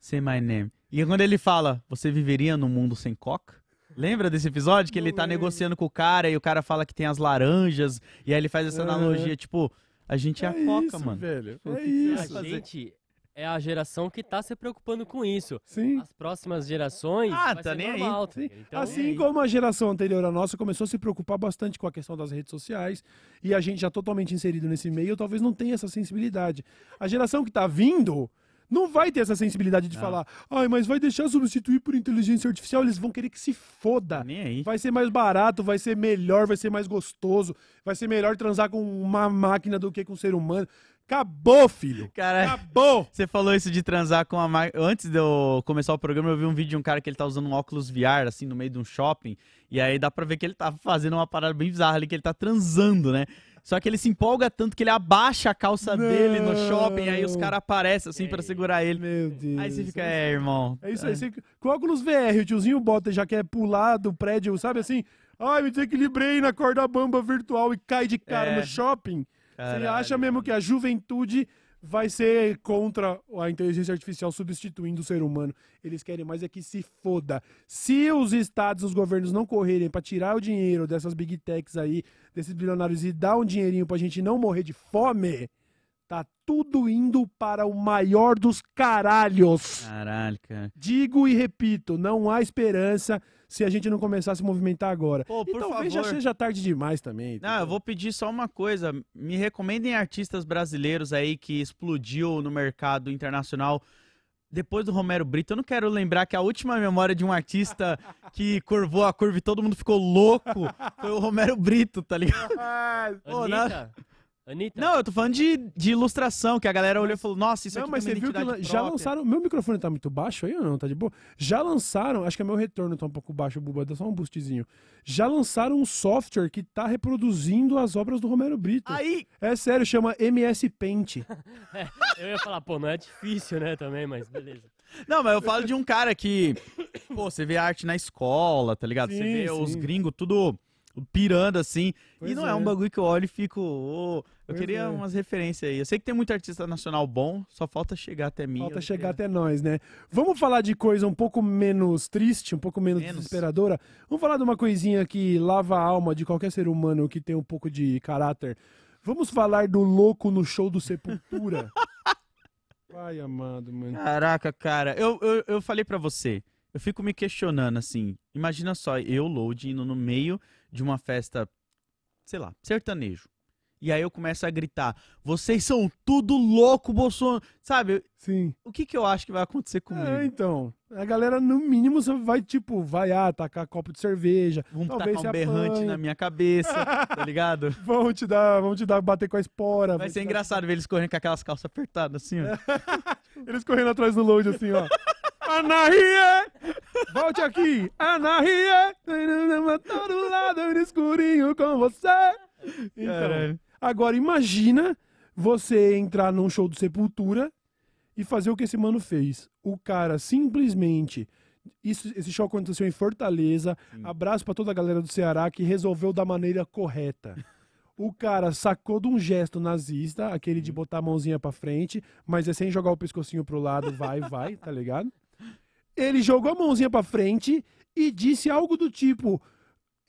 say my name. E quando ele fala, você viveria num mundo sem coca? Lembra desse episódio que ele tá lembro. negociando com o cara e o cara fala que tem as laranjas e aí ele faz essa analogia, tipo, a gente é, a coca, isso, mano. velho. É que isso. A gente é a geração que tá se preocupando com isso. Sim. As próximas gerações Ah, vai tá ser nem aí. normal, tá ligado? Então, assim como a geração anterior à nossa começou a se preocupar bastante com a questão das redes sociais e a gente já totalmente inserido nesse meio, talvez não tenha essa sensibilidade. A geração que tá vindo não vai ter essa sensibilidade de Não. falar, ai, mas vai deixar substituir por inteligência artificial, eles vão querer que se foda. Tá nem aí. Vai ser mais barato, vai ser melhor, vai ser mais gostoso, vai ser melhor transar com uma máquina do que com um ser humano. Acabou, filho. Cara, Acabou. você falou isso de transar com a máquina. Antes de eu começar o programa, eu vi um vídeo de um cara que ele tá usando um óculos VR, assim, no meio de um shopping. E aí dá pra ver que ele tá fazendo uma parada bem bizarra ali, que ele tá transando, né? Só que ele se empolga tanto que ele abaixa a calça dele no Não. shopping, aí os caras aparecem assim pra segurar ele. Meu Deus. Aí você fica, é, irmão. É isso aí. Você, com óculos VR, o tiozinho bota já quer pular do prédio, sabe assim? Ai, me desequilibrei na corda bamba virtual e cai de cara É. no shopping. Você Caralho, acha mesmo que a juventude vai ser contra a inteligência artificial substituindo o ser humano? Eles querem mais é que se foda. Se os estados, os governos não correrem pra tirar o dinheiro dessas big techs aí, desses bilionários e dar um dinheirinho pra gente não morrer de fome, tá tudo indo para o maior dos caralhos. Caralho, cara. Digo e repito, não há esperança se a gente não começar a se movimentar agora. Pô, e por talvez favor. já seja tarde demais também. Não, eu vou pedir só uma coisa. Me recomendem artistas brasileiros aí que explodiu no mercado internacional depois do Romero Brito. Eu não quero lembrar que a última memória de um artista que curvou a curva e todo mundo ficou louco foi o Romero Brito, tá ligado? Pô, não- Anitta, Não, eu tô falando de, de ilustração, que a galera olhou e falou, nossa, isso Não, aqui mas você viu que já lançaram. Meu microfone tá muito baixo aí ou não? Tá de boa? Já lançaram, acho que é meu retorno tá um pouco baixo, Buba, dá só um boostzinho. Já lançaram um software que tá reproduzindo as obras do Romero Brito. Aí, É sério, chama MS Paint. eu ia falar, pô, não é difícil, né, também, mas beleza. Não, mas eu falo de um cara que. Pô, você vê arte na escola, tá ligado? você Sim, vê os sim. gringos tudo pirando assim. Pois e não é. é. um bagulho que eu olho e fico. ô, eu Pois queria é. umas referências aí. Eu sei que tem muito artista nacional bom, só falta chegar até mim. Falta chegar queria- até nós, né? Vamos falar de coisa um pouco menos triste, um pouco menos, Menos. desesperadora. Vamos falar de uma coisinha que lava a alma de qualquer ser humano que tem um pouco de caráter. Vamos falar do louco no show do Sepultura. Pai amado, mano. Caraca, cara. Eu, eu, eu falei pra você. Eu fico me questionando assim. Imagina só, eu, Load, indo no meio de uma festa, sei lá, sertanejo. E aí eu começo a gritar: vocês são tudo louco, Bolsonaro. Sabe, Sim. o que, que eu acho que vai acontecer comigo? É, então. A galera, no mínimo, só vai, tipo, vai ah, tacar copo de cerveja. Vamos Talvez tacar um berrante na minha cabeça, tá ligado? Vão te dar, vão te dar, bater com a espora. Vai vão ser dar- engraçado ver eles correndo com aquelas calças apertadas assim, ó. Eles correndo atrás do load, assim, ó. Anarria! Volte aqui! Anarria! Todo lado no escurinho com você! Então, Caralho. agora imagina você entrar num show do Sepultura e fazer o que esse mano fez. O cara simplesmente. Isso, esse show aconteceu em Fortaleza. Abraço pra toda a galera do Ceará que resolveu da maneira correta. O cara sacou de um gesto nazista, aquele de botar a mãozinha pra frente, mas é sem jogar o pescocinho pro lado, vai, vai, tá ligado? Ele jogou a mãozinha pra frente e disse algo do tipo.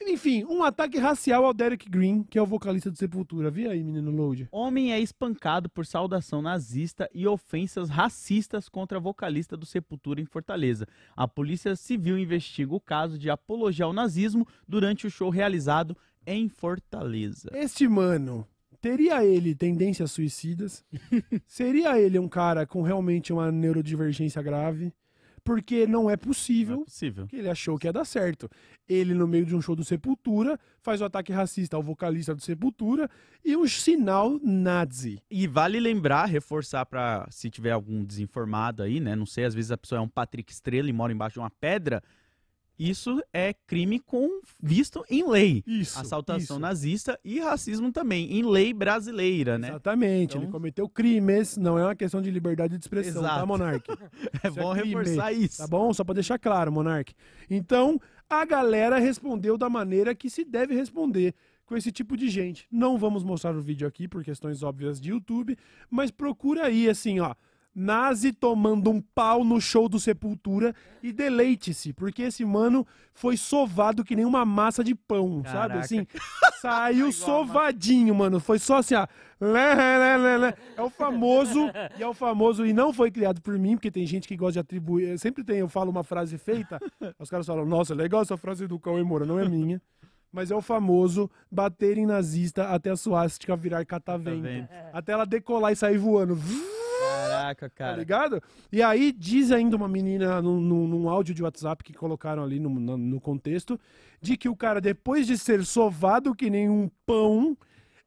Enfim, um ataque racial ao Derek Green, que é o vocalista do Sepultura. Vi aí, menino Load. Homem é espancado por saudação nazista e ofensas racistas contra vocalista do Sepultura em Fortaleza. A Polícia Civil investiga o caso de apologia ao nazismo durante o show realizado em Fortaleza. Este mano, teria ele tendências suicidas? Seria ele um cara com realmente uma neurodivergência grave? Porque não é Não é possível possível. que ele achou que ia dar certo. Ele, no meio de um show do Sepultura, faz o ataque racista ao vocalista do Sepultura e um sinal nazi. E vale lembrar, reforçar pra se tiver algum desinformado aí, né? Não sei, às vezes a pessoa é um Patrick Estrela e mora embaixo de uma pedra. Isso é crime com visto em lei. Isso. Assaltação isso. nazista e racismo também, em lei brasileira, né? Exatamente, ele Então- cometeu crimes, não é uma questão de liberdade de expressão, tá, Exato. Monark? É Isso é bom crime, reforçar isso. Tá bom? Só pra deixar claro, Monark. Então, a galera respondeu da maneira que se deve responder. com esse tipo de gente. Não vamos mostrar o vídeo aqui por questões óbvias de YouTube, mas procura aí, assim, ó. Nazi tomando um pau no show do Sepultura e deleite-se, porque esse mano foi sovado que nem uma massa de pão, sabe? Caraca. Assim, saiu sovadinho, mano. Foi só assim, ó. Lé, lé, lé, lé. É o famoso, e é o famoso, e não foi criado por mim, porque tem gente que gosta de atribuir. Sempre tem, eu falo uma frase feita, os caras falam, nossa, legal essa frase do Cauê Moura, não é minha. Mas é o famoso bater em nazista até a suástica virar catavento. Até ela decolar e sair voando. Caraca, Tá cara. ligado? E aí diz ainda uma menina num, num- num áudio de WhatsApp que colocaram ali no, no- no contexto, de que o cara, depois de ser sovado que nem um pão,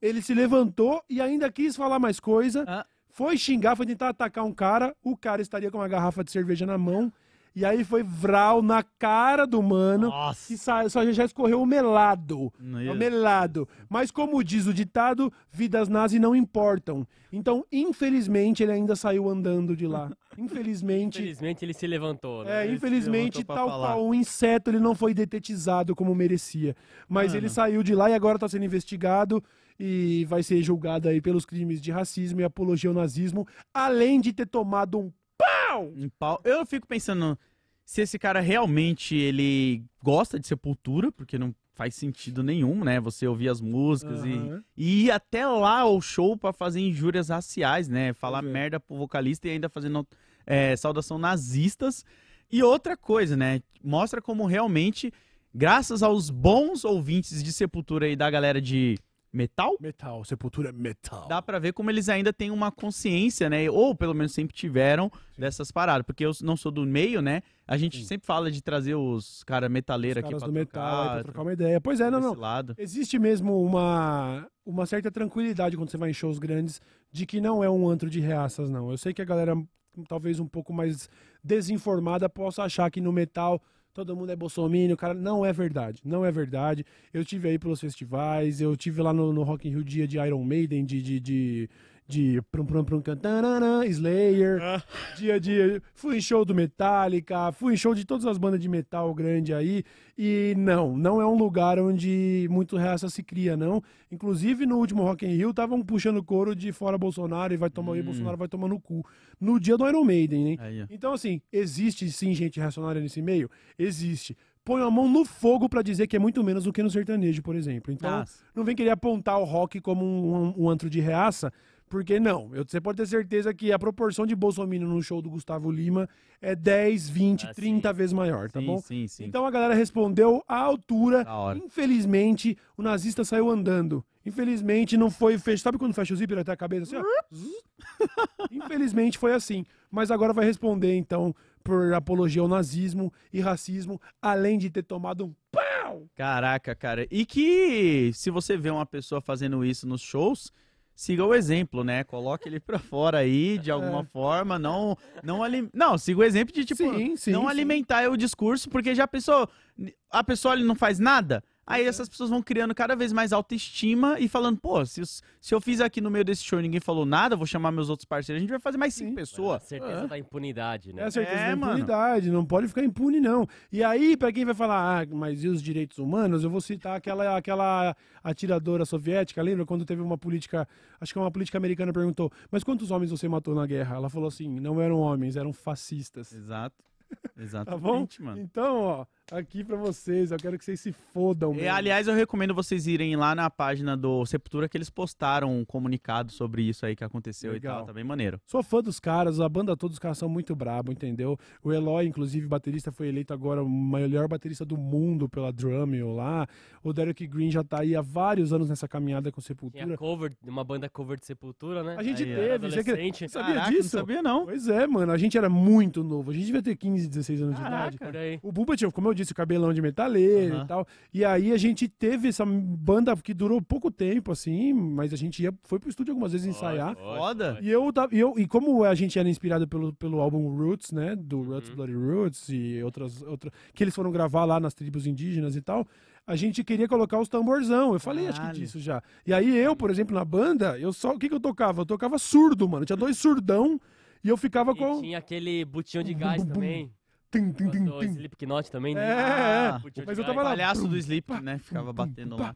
ele se levantou e ainda quis falar mais coisa, Ah. foi xingar, foi tentar atacar um cara, o cara estaria com uma garrafa de cerveja na mão, e aí foi vral na cara do mano, Nossa. que sa- só já escorreu o melado. É o melado. Mas como diz o ditado, vidas nazi não importam. Então, infelizmente, ele ainda saiu andando de lá. Infelizmente. Infelizmente ele se levantou, né? É, Ele infelizmente, tal falar. qual um inseto, ele não foi detetizado como merecia. Mas Mano. ele saiu de lá e agora está sendo investigado e vai ser julgado aí pelos crimes de racismo e apologia ao nazismo, além de ter tomado um pau! Um pau. Eu fico pensando se esse cara realmente ele gosta de sepultura, porque não faz sentido nenhum, né? Você ouvir as músicas e, Aham. e ir até lá ao show pra fazer injúrias raciais, né? Falar é. merda pro vocalista e ainda fazendo é, saudação nazistas. E outra coisa, né? Mostra como realmente, graças aos bons ouvintes de sepultura e da galera de metal, Metal, sepultura é metal. dá pra ver como eles ainda têm uma consciência, né? Ou pelo menos sempre tiveram dessas paradas. Porque eu não sou do meio, né? A gente Sim. sempre fala de trazer os caras metaleiros Os aqui pra do metal trocar, pra trocar uma ideia. Pois é, não, não. lado. Existe mesmo uma, uma certa tranquilidade quando você vai em shows grandes de que não é um antro de reaças, não. Eu sei que a galera, talvez um pouco mais desinformada, possa achar que no metal todo mundo é bolsominion, cara. Não é verdade. Não é verdade. Eu tive aí pelos festivais, eu tive lá no, no Rock in Rio dia de Iron Maiden, de. de, de de prum prum prum cantarana, Slayer, dia a dia. Fui em show do Metallica, fui em show de todas as bandas de metal grande aí. E não, não é um lugar onde muito reaça se cria, não. Inclusive, no último Rock in Rio, estavam puxando couro de fora Bolsonaro e vai tomar e Hum. Bolsonaro vai tomar no cu. No dia do Iron Maiden, hein? Aí. Então, assim, existe sim gente reacionária nesse meio? Existe. Põe a mão no fogo pra dizer que é muito menos do que no sertanejo, por exemplo. Então, Nossa. não vem querer apontar o rock como um, um- um antro de reaça, porque não. Eu- Você pode ter certeza que a proporção de Bolsonaro no show do Gustavo Lima é 10, 20, Ah, 30 vezes maior, tá sim, bom? sim, sim. Então a galera respondeu à altura. Infelizmente, o nazista saiu andando. Infelizmente, não foi fechado. Sabe quando fecha o zíper até a cabeça assim, ó? Infelizmente foi assim. Mas agora vai responder, então, por apologia ao nazismo e racismo, além de ter tomado um pau. Caraca, cara. E que se você vê uma pessoa fazendo isso nos shows, siga o exemplo, né? Coloque ele pra fora aí de alguma É. forma, não não alim... não, siga o exemplo de tipo Sim, sim, não sim. alimentar o discurso, porque já pensou, a pessoa ele não faz nada, aí é. essas pessoas vão criando cada vez mais autoestima e falando, pô, se, se eu fiz aqui no meio desse show e ninguém falou nada, eu vou chamar meus outros parceiros, a gente vai fazer mais cinco Sim. pessoas. A certeza É. da impunidade, né? É a certeza É, da mano. impunidade, não pode ficar impune, não. E aí, pra quem vai falar, ah, mas e os direitos humanos? Eu vou citar aquela, aquela atiradora soviética, lembra quando teve uma política, acho que uma política americana perguntou, mas quantos homens você matou na guerra? Ela falou assim, não eram homens, eram fascistas. Exato. Tá Exatamente, bom? mano. Então, ó, aqui pra vocês, eu quero que vocês se fodam. E, mesmo. aliás, eu recomendo vocês irem lá na página do Sepultura que eles postaram um comunicado sobre isso aí que aconteceu e Legal. tal. Tá bem maneiro. Sou fã dos caras, a banda todos os caras são muito brabo, entendeu? O Eloy, inclusive, baterista, foi eleito agora o melhor baterista do mundo pela Drummel lá. O Derek Green já tá aí há vários anos nessa caminhada com Sepultura. Tinha cover, uma banda cover de Sepultura, né? A gente Aí, teve, você que-. Sabia Caraca, disso? Não sabia, não. Pois é, mano, a gente era muito novo. A gente devia ter 15, 16 anos de Caraca. idade. Por aí. O Bumba tinha, como eu disse, o cabelão de metaleiro Aham. e tal. E aí a gente teve essa banda que durou pouco tempo, assim, mas a gente ia, foi pro estúdio algumas vezes ensaiar. Foda. E eu, e eu e como a gente era inspirado pelo, pelo álbum Roots, né, do Uhum. Roots Bloody Roots e outras outra que eles foram gravar lá nas tribos indígenas e tal, a gente queria colocar os tamborzão. Eu falei acho que Caralho. disso já. E aí eu, por exemplo, na banda, eu só o que que eu tocava? Eu tocava surdo, mano. Tinha dois surdão e eu ficava E com tinha aquele butinho de gás bum, bum. também. Tum, tum, Gostou, tum. Slipknot também, né? É, Ah, mas eu tava lá. Palhaço do pá, né? Ficava batendo lá.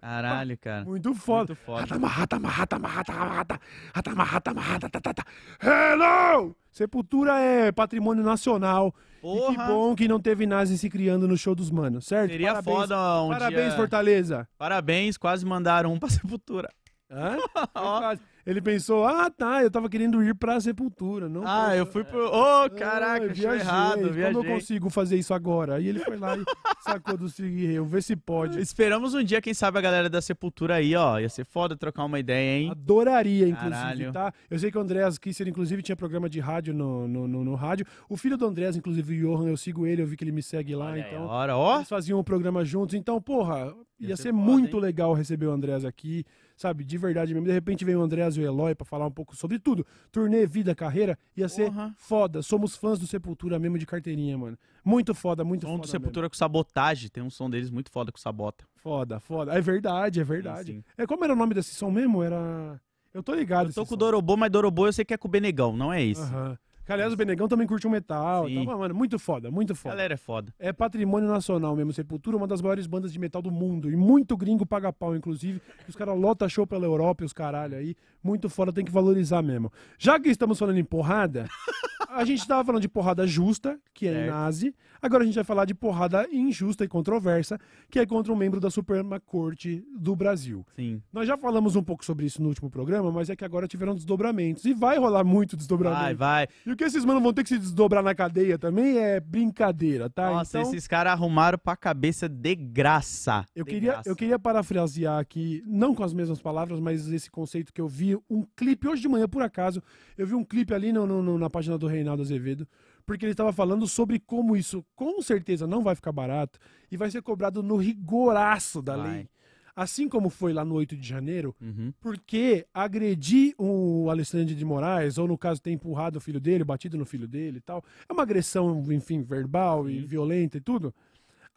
Caralho, cara. Muito foda. Muito foda. Hello! Sepultura é patrimônio nacional. E que Porra! bom que não teve nazi se criando no show dos manos, certo? Seria Parabéns. foda um Parabéns, dia... Fortaleza. Parabéns, quase mandaram um pra Sepultura. Hã? Ele pensou, ah, tá, eu tava querendo ir pra Sepultura. Não Ah, pra- eu fui pro... Ô, Ah, caraca, achei viajei. errado, Como eu viajei. consigo fazer isso agora? Aí ele foi lá e sacou do Sig vê se pode. Esperamos um dia, quem sabe, a galera da Sepultura aí, ó. Ia ser foda trocar uma ideia, hein? Adoraria, inclusive, Caralho. tá? Eu sei que o Andreas Kisser, inclusive, tinha programa de rádio no, no, no- no rádio. O filho do Andreas, inclusive, o Johan, eu sigo ele, eu vi que ele me segue lá, Olha aí, então. Hora, ó. Eles faziam um programa juntos, então, porra, ia, Ia ser, ser foda, muito hein? legal receber o Andreas aqui, sabe? De verdade mesmo. De repente vem o Andreas e o Eloy pra falar um pouco sobre tudo. Turnê, vida, carreira, ia ser Porra. foda. Somos fãs do Sepultura mesmo de carteirinha, mano. Muito foda, muito Som foda. do Sepultura com sabotagem. Tem um som deles muito foda com sabota. mesmo. Foda, foda. É verdade, é verdade. sim. É como era o nome desse som mesmo? Era. Eu tô ligado. Eu tô com o. Dorobô, mas Dorobô eu sei que é com o Benegão, não é isso. Aham. Que, aliás, o Benegão também curte um metal. Sim. Mano, muito foda, muito foda. Galera é foda. É patrimônio nacional mesmo, Sepultura, uma das maiores bandas de metal do mundo. E muito gringo paga pau, inclusive. Os caras lotam show pela Europa e os caralho aí. Muito foda, tem que valorizar mesmo. Já que estamos falando em porrada, a gente tava falando de porrada justa, que é Certo. nazi. Agora a gente vai falar de porrada injusta e controversa, que é contra um membro da Suprema Corte do Brasil. Sim. Nós já falamos um pouco sobre isso no último programa, mas é que agora tiveram desdobramentos. E vai rolar muito desdobramento. Vai, vai. E o que esses manos vão ter que se desdobrar na cadeia também é brincadeira, tá? Nossa, então, esses caras arrumaram pra cabeça de graça. eu De queria, graça. eu queria parafrasear aqui, não com as mesmas palavras, mas esse conceito que eu vi, um clipe, hoje de manhã, por acaso, eu vi um clipe ali no- no- na página do Reinaldo Azevedo, porque ele estava falando sobre como isso com certeza não vai ficar barato e vai ser cobrado no rigoraço da Vai. lei. Assim como foi lá no 8 de janeiro, Uhum. porque agredir o Alexandre de Moraes, ou no caso ter empurrado o filho dele, batido no filho dele e tal, é uma agressão, enfim, verbal e Sim. violenta e tudo.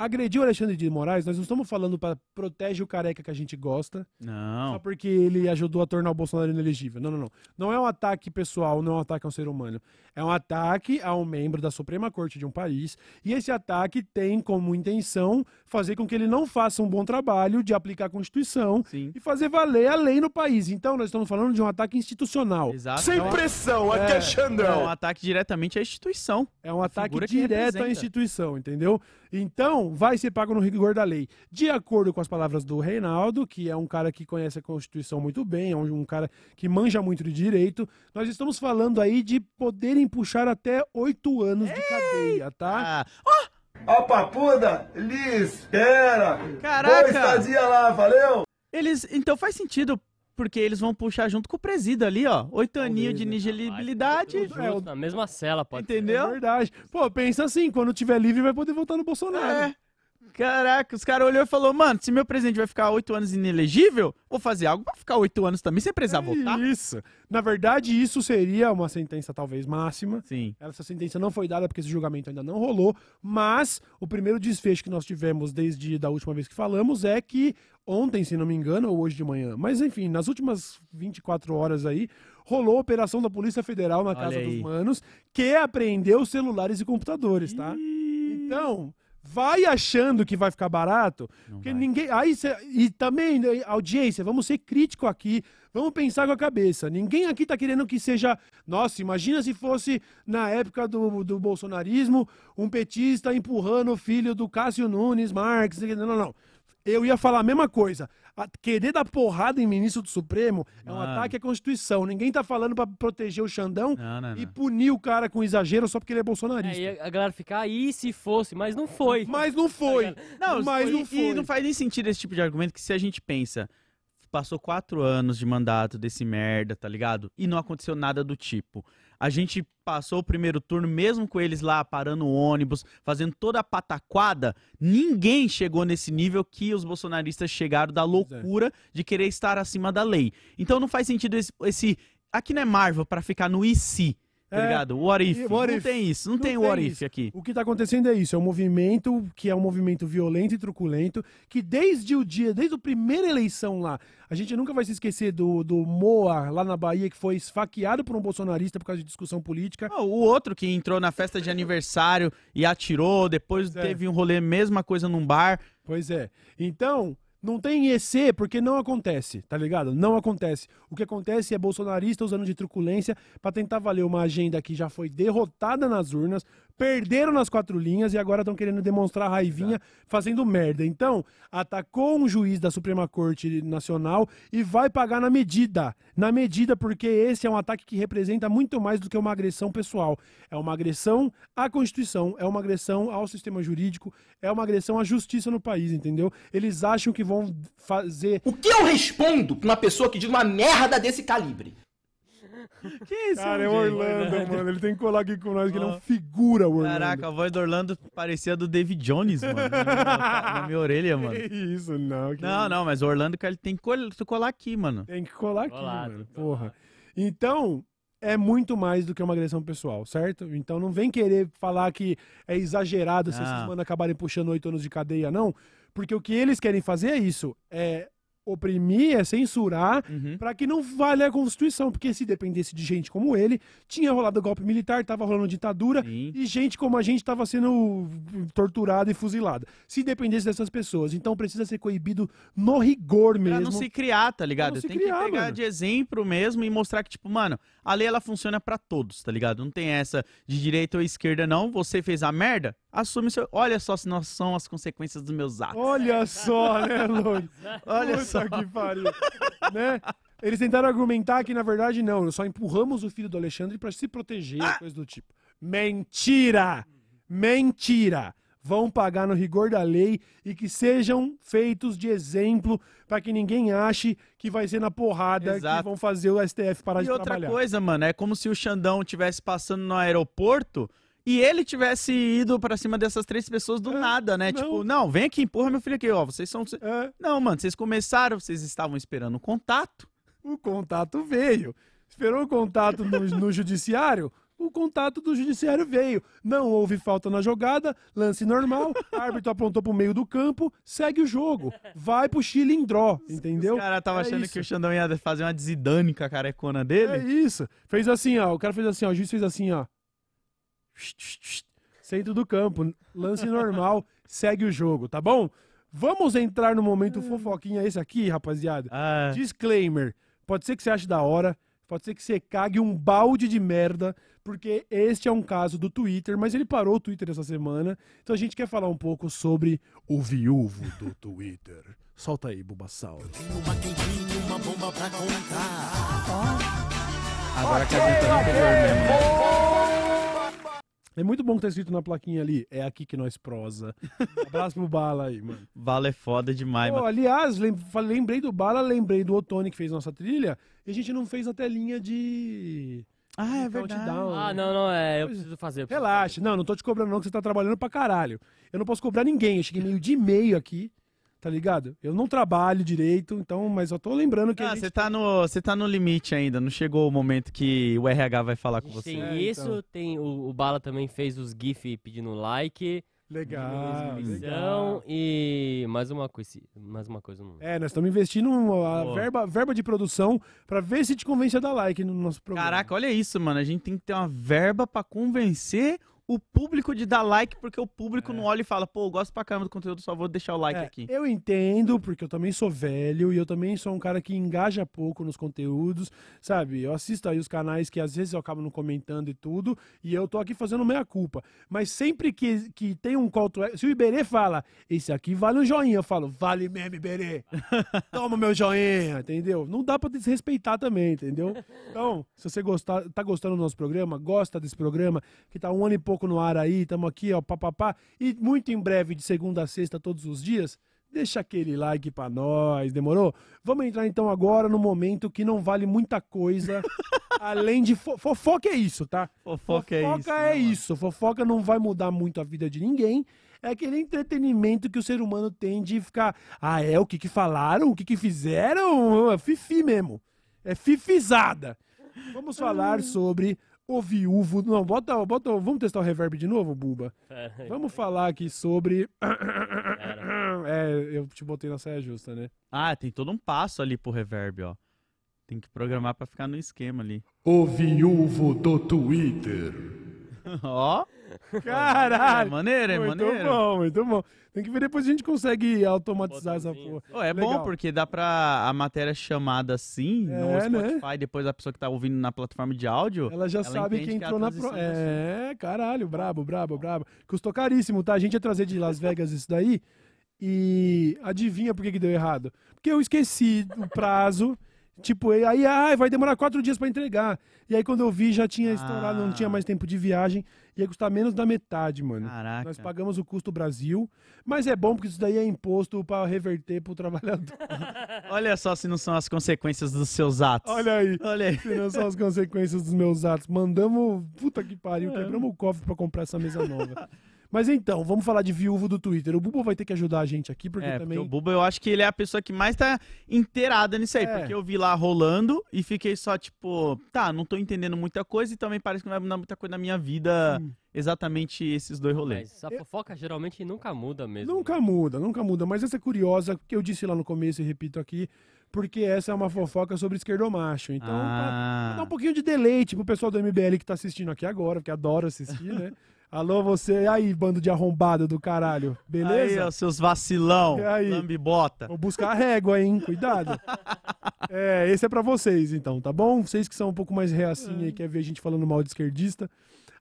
Agredir o Alexandre de Moraes, nós não estamos falando para protege o careca que a gente gosta, só Não. porque ele ajudou a tornar o Bolsonaro inelegível. Não, não, não. Não é um ataque pessoal, não é um ataque a um ser humano. É um ataque a um membro da Suprema Corte de um país. E esse ataque tem como intenção fazer com que ele não faça um bom trabalho de aplicar a Constituição Sim. e fazer valer a lei no país. Então, nós estamos falando de um ataque institucional. Exato. Sem É pressão, aqui é, É, Xandão. É um ataque diretamente à instituição. É um ataque direto à instituição, entendeu? Então, vai ser pago no rigor da lei. De acordo com as palavras do Reinaldo, que é um cara que conhece a Constituição muito bem, é um, cara que manja muito de direito, nós estamos falando aí de poderem puxar até oito anos de cadeia, tá? Ah, Ó, papuda, espera. Caraca! Boa estadia lá, valeu? eles. Então faz sentido, porque eles vão puxar junto com o presídio ali, ó. Oito aninhos de né? inelegibilidade. Tudo junto, É, o- na mesma cela, pode ser. É Entendeu? verdade. Pô, pensa assim, quando tiver livre vai poder votar no Bolsonaro. É. Caraca, os caras olhou e falou, mano, se meu presidente vai ficar oito anos inelegível, vou fazer algo pra ficar oito anos também, sem precisar votar. Isso. Na verdade, isso seria uma sentença talvez máxima. Sim. Essa sentença não foi dada porque esse julgamento ainda não rolou, mas o primeiro desfecho que nós tivemos desde da última vez que falamos é que ontem, se não me engano, ou hoje de manhã, mas enfim, nas últimas 24 horas aí, rolou a operação da Polícia Federal na Olha casa dos aí. manos, que apreendeu celulares e computadores, tá? Então, vai achando que vai ficar barato, Não porque vai. ninguém. Aí cê- e também, né, audiência, vamos ser crítico aqui, vamos pensar com a cabeça. Ninguém aqui tá querendo que seja. Nossa, imagina se fosse na época do, do bolsonarismo um petista empurrando o filho do Cássio Nunes Marques. Não, não, não. Eu ia falar a mesma coisa. A- querer dar porrada em ministro do Supremo é um Mano. ataque à Constituição. Ninguém tá falando pra proteger o Xandão Não, não, e não. punir o cara com exagero só porque ele é É, bolsonarista. e a galera fica, aí se fosse, mas não foi. Mas não foi. Não, mas e- não E foi. não faz nem sentido esse tipo de argumento que se a gente pensa, passou quatro anos de mandato desse merda, tá ligado? E não aconteceu nada do tipo. A gente passou o primeiro turno, mesmo com eles lá parando o ônibus, fazendo toda a pataquada, ninguém chegou nesse nível que os bolsonaristas chegaram da loucura de querer estar acima da lei. Então não faz sentido esse. esse aqui não é Marvel pra ficar no e se. Tá É. ligado? What if. What não if? tem isso, não, Não tem tem what isso. if aqui. O que tá acontecendo é isso, é um movimento que é um movimento violento e truculento, que desde o dia, desde a primeira eleição lá, a gente nunca vai se esquecer do, do Moa, lá na Bahia, que foi esfaqueado por um bolsonarista por causa de discussão política. Ah, O outro que entrou na festa de aniversário e atirou, depois É. teve um rolê, mesma coisa num bar. Pois é. Então, não tem EC porque não acontece, tá ligado? Não acontece. O que acontece é bolsonarista usando de truculência pra tentar valer uma agenda que já foi derrotada nas urnas, perderam nas quatro linhas e agora estão querendo demonstrar raivinha fazendo merda. Então, atacou um juiz da Suprema Corte Nacional e vai pagar na medida. Na medida, porque esse é um ataque que representa muito mais do que uma agressão pessoal. É uma agressão à Constituição, é uma agressão ao sistema jurídico, é uma agressão à justiça no país, entendeu? Eles acham que vão fazer. O que eu respondo pra uma pessoa que diz uma merda desse calibre? Que isso, Cara, é o gente? Orlando, mano. Ele tem que colar aqui com nós, que ele é um figura, o Orlando. Caraca, a voz do Orlando parecia do David Jones, mano. Na minha, na minha orelha, mano. Que isso, não. que Não, não, mas o Orlando cara, ele tem que col- colar aqui, mano. Tem que colar aqui, Colado, mano. Porra. Então, é muito mais do que uma agressão pessoal, certo? Então não vem querer falar que é exagerado se Ah. esses manos acabarem puxando oito anos de cadeia, não. Porque o que eles querem fazer é isso. É oprimir, é censurar, Uhum. Pra que não valha a Constituição, porque se dependesse de gente como ele, tinha rolado golpe militar, tava rolando ditadura, Sim. e gente como a gente tava sendo torturada e fuzilada. Se dependesse dessas pessoas, então precisa ser coibido no rigor Pra mesmo. não se criar, tá ligado? Tem criar, que pegar mano. de exemplo mesmo e mostrar que, tipo, mano, a lei ela funciona pra todos, tá ligado? Não tem essa de direita ou esquerda, não. Você fez a merda, assume seu. Olha só se não são as consequências dos meus atos. Olha só, né, Lodi? Olha Puta só. que pariu. né? Eles tentaram argumentar que, na verdade, não. Só empurramos o filho do Alexandre pra se proteger, Ah! coisa do tipo. Mentira! Mentira! Vão pagar no rigor da lei e que sejam feitos de exemplo pra que ninguém ache que vai ser na porrada que Exato. vão fazer o STF parar E de outra trabalhar. coisa, mano, é como se o Xandão tivesse passando no aeroporto e ele tivesse ido pra cima dessas três pessoas do É, nada, né? não. Tipo, não, vem aqui, empurra meu filho aqui, ó. Vocês são. É, Não, mano, vocês começaram, vocês estavam esperando um contato. o contato veio. Esperou o contato no, no judiciário? O contato do judiciário veio. Não houve falta na jogada, lance normal, árbitro apontou pro meio do campo, segue o jogo. Vai pro Chile em draw, entendeu? Os caras tava É achando isso. que o Xandão ia fazer uma de Zidane com a carecona É dele. isso. Fez assim, ó. O cara fez assim, ó. O juiz fez assim, ó. Centro do campo, lance normal, segue o jogo, tá bom? Vamos entrar no momento fofoquinha esse aqui, rapaziada. Ah, Disclaimer: pode ser que você ache da hora, pode ser que você cague um balde de merda, porque este é um caso do Twitter, mas ele parou o Twitter essa semana, então a gente quer falar um pouco sobre o viúvo do Twitter. Solta aí, Bulbasauro. agora que a gente tá no mesmo. É muito bom que tá escrito na plaquinha ali, é aqui que nós prosa. Abraço pro Bala aí, mano. Vala é foda demais, Pô, mano. aliás, lembrei do Bala, lembrei do Otone que fez nossa trilha, e a gente não fez a telinha de... Ah, é de verdade. countdown. Ah, não, não, é. Eu é. preciso fazer. eu preciso Relaxa, não, não tô te cobrando não, que você tá trabalhando pra caralho. Eu não posso cobrar ninguém, eu cheguei meio de e-mail aqui, tá ligado? Eu não trabalho direito, então, mas eu tô lembrando que Ah, gente... você tá, no, você tá no limite ainda, não chegou o momento que o RH vai falar com você. Tem É, isso, então. tem o, o Bala também fez os GIF pedindo like, Legal, legal. e mais uma coisa, mais uma coisa não. É, nós estamos investindo a Boa. verba, verba de produção pra ver se te convence a dar like no nosso programa. Caraca, olha isso, mano. A gente tem que ter uma verba pra convencer o público de dar like, porque o público não olha e fala, pô, eu gosto pra caramba do conteúdo, só vou deixar o like É, aqui. Eu entendo, porque eu também sou velho e eu também sou um cara que engaja pouco nos conteúdos, sabe? Eu assisto aí os canais que às vezes eu acabo não comentando e tudo, e eu tô aqui fazendo meia culpa. Mas sempre que, que tem um call to se o Iberê fala, esse aqui vale um joinha, eu falo, vale mesmo, Iberê. Toma meu joinha, entendeu? Não dá pra desrespeitar também, entendeu? Então, se você gostar, tá gostando do nosso programa, gosta desse programa, que tá um ano e pouco no ar aí, tamo aqui, ó, papapá, e muito em breve, de segunda a sexta, todos os dias, deixa aquele like pra nós, demorou? Vamos entrar então agora no momento que não vale muita coisa, além de fo fofoca é isso, tá? Fofoca, é isso. né, é mano? isso. Fofoca não vai mudar muito a vida de ninguém. É aquele entretenimento que o ser humano tem de ficar. Ah, é? O que que falaram? O que que fizeram? É fifi mesmo. É fifizada. Vamos falar sobre O viúvo. Não, bota, bota. Vamos testar o reverb de novo, Buba? Aí. Vamos falar aqui sobre. É, eu te botei na saia justa, né? Ah, tem todo um passo ali pro reverb, ó. Tem que programar pra ficar no esquema ali. O viúvo do Twitter. ó. É Caralho! maneiro, é muito maneiro. bom, muito bom. Tem que ver depois a gente consegue automatizar essa porra. Ô, é bom Legal. porque dá pra a matéria chamada assim É, no né? Spotify, depois a pessoa que tá ouvindo na plataforma de áudio. Ela já Ela sabe entende que que é entrou na pro... É, caralho, brabo, brabo, brabo. Custou caríssimo, tá? A gente ia trazer de Las Vegas isso daí. E adivinha por que, que deu errado? Porque eu esqueci o prazo. Tipo, aí ai, vai demorar quatro dias pra entregar. E aí quando eu vi já tinha estourado, não Ah. tinha mais tempo de viagem. Ia custar menos da metade, mano. Caraca. Nós pagamos o custo Brasil, mas é bom porque isso daí é imposto pra reverter pro trabalhador. Olha só se não são as consequências dos seus atos. Olha aí. Olha aí. Se não são as consequências dos meus atos. Mandamos. Puta que pariu, É. quebramos o cofre pra comprar essa mesa nova. Mas então, vamos falar de viúvo do Twitter. O Bubo vai ter que ajudar a gente aqui, porque é, também. porque o Buba, eu acho que ele é a pessoa que mais tá inteirada nisso aí. É. Porque eu vi lá rolando e fiquei só, tipo, tá, não tô entendendo muita coisa e também parece que não vai mudar muita coisa na minha vida Hum. exatamente esses dois rolês. Mas a fofoca geralmente nunca muda mesmo. Nunca muda, nunca muda. Mas essa é curiosa, que eu disse lá no começo e repito aqui, porque essa é uma fofoca sobre esquerdomacho. Então, pra- pra dar um ah, pouquinho de deleite pro pessoal do MBL que tá assistindo aqui agora, porque adora assistir, né? Alô, você aí, bando de arrombado do caralho. aí, Beleza? ó, seus vacilão, aí? lambibota. Vou buscar a régua, hein? Cuidado. É, esse é pra vocês, então, tá bom? Vocês que são um pouco mais reacinha e quer ver a gente falando mal de esquerdista.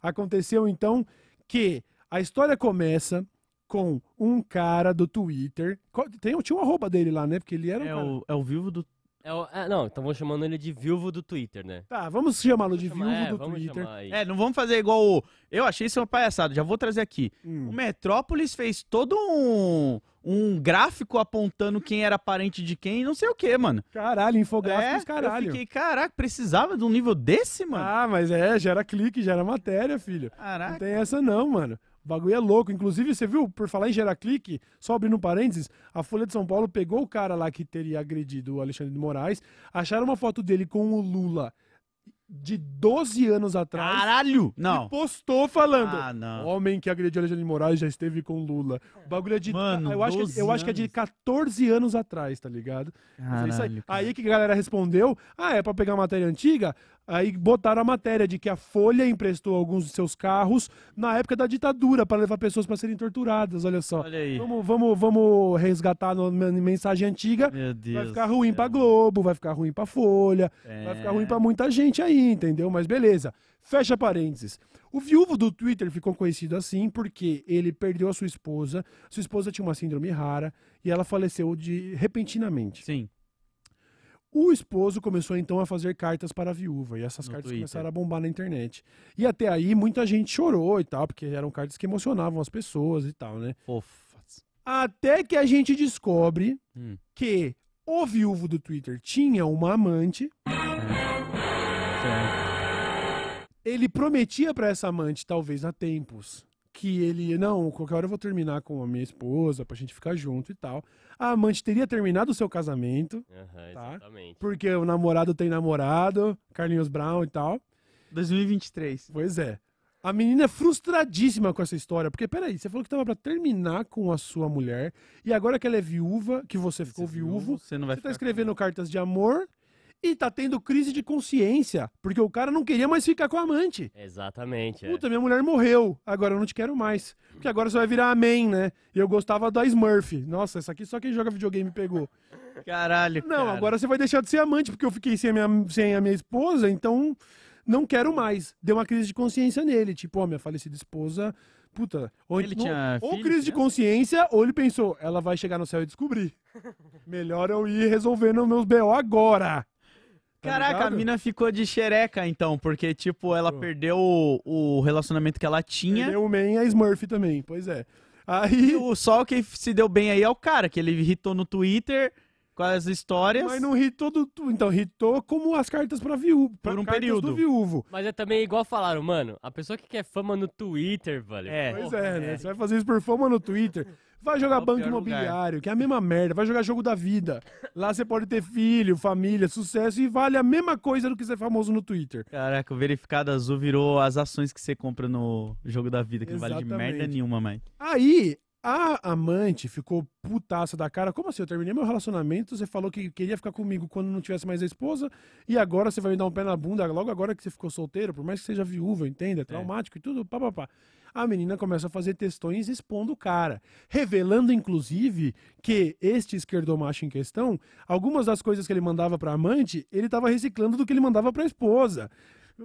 Aconteceu, então, que a história começa com um cara do Twitter. Tem, tinha um arroba dele lá, né? Porque ele era um É cara- o, é o vivo do. É o- é, não, então vou chamando ele de viúvo do Twitter, né? Tá, vamos chamá-lo de viúvo é, do vamos Twitter. É, não vamos fazer igual o. Eu achei isso uma palhaçada, já vou trazer aqui. Hum. O Metrópolis fez todo um, um gráfico apontando quem era parente de quem e não sei o que, mano. Caralho, infográficos, é, caralho. Eu fiquei, caraca, precisava de um nível desse, mano? Ah, mas é, gera clique, gera matéria, filho. Não Caraca. tem essa não, mano. O bagulho é louco. Inclusive, você viu, por falar em gerar clique, só abrindo parênteses, a Folha de São Paulo pegou o cara lá que teria agredido o Alexandre de Moraes, acharam uma foto dele com o Lula de 12 anos atrás Caralho! Não. postou falando. Ah, não. Homem que agrediu Alexandre de Moraes já esteve com Lula. O bagulho é de. Mano, eu, acho que, 12 eu acho que é de anos. 14 anos atrás, tá ligado? Mas é isso aí. Caralho, cara. Aí que a galera respondeu: ah, é pra pegar a matéria antiga? Aí botaram a matéria de que a Folha emprestou alguns de seus carros na época da ditadura pra levar pessoas pra serem torturadas. Olha só. Olha aí. Vamos, vamos, vamos resgatar a mensagem antiga. Meu Deus. Vai ficar ruim pra Globo, vai ficar ruim pra Folha, É. vai ficar ruim pra muita gente aí, entendeu? Mas beleza. Fecha parênteses. O viúvo do Twitter ficou conhecido assim porque ele perdeu a sua esposa. Sua esposa tinha uma síndrome rara e ela faleceu de repentinamente. Sim. O esposo começou então a fazer cartas para a viúva e essas No cartas Twitter. começaram a bombar na internet. E até aí muita gente chorou e tal, porque eram cartas que emocionavam as pessoas e tal, né? Fofas. Até que a gente descobre Hum. que o viúvo do Twitter tinha uma amante. Ele prometia para essa amante, talvez há tempos, que ele, não, qualquer hora eu vou terminar com a minha esposa pra gente ficar junto e tal. A amante teria terminado o seu casamento, Aham, Tá. exatamente. porque o namorado tem namorado, Carlinhos Brown e tal. 2023. Pois é. A menina é frustradíssima com essa história, porque peraí, você falou que tava pra terminar com a sua mulher, e agora que ela é viúva, que você ficou Esse viúvo, Você não vai você tá escrevendo cartas de amor e tá tendo crise de consciência, porque o cara não queria mais ficar com a amante. Exatamente. é. Puta, minha mulher morreu, agora eu não te quero mais. Porque agora você vai virar amém, né? E eu gostava da Smurf. Nossa, essa aqui só quem joga videogame pegou. Caralho, Não, cara. agora você vai deixar de ser amante, porque eu fiquei sem a minha, sem a minha esposa, então não quero mais. Deu uma crise de consciência nele. Tipo, ó, minha falecida esposa. Puta, ou, Ele não- tinha ou filho, crise de criança? consciência, ou ele pensou, ela vai chegar no céu e descobrir. Melhor eu ir resolvendo meus BO agora. Tá Caraca, a mina ficou de xereca, então, porque, tipo, ela Pô. perdeu o, o relacionamento que ela tinha. Perdeu o Man e a Smurf também, pois é. E Aí. o, só quem se deu bem aí é o cara, que ele irritou no Twitter com as histórias. Mas não hitou do. Então, hitou como as cartas pra viúvo. Pra Por um período. do viúvo. Mas é também igual falaram, mano, a pessoa que quer fama no Twitter, velho. É. Pois porra, é, né? Você vai fazer isso por fama no Twitter. Vai jogar É banco imobiliário, que é a mesma merda. Vai jogar jogo da vida. Lá você pode ter filho, família, sucesso e vale a mesma coisa do que ser famoso no Twitter. Caraca, o verificado azul virou as ações que você compra no jogo da vida, que não vale de Exatamente. merda nenhuma, mais. Aí, a amante ficou putaça da cara. Como assim? Eu terminei meu relacionamento, você falou que queria ficar comigo quando não tivesse mais a esposa, e agora você vai me dar um pé na bunda logo agora que você ficou solteiro, por mais que seja viúva, entende? É traumático e tudo, papapá. A menina começa a fazer textões expondo o cara, revelando inclusive que este esquerdomacho em questão, algumas das coisas que ele mandava pra amante, ele tava reciclando do que ele mandava pra esposa.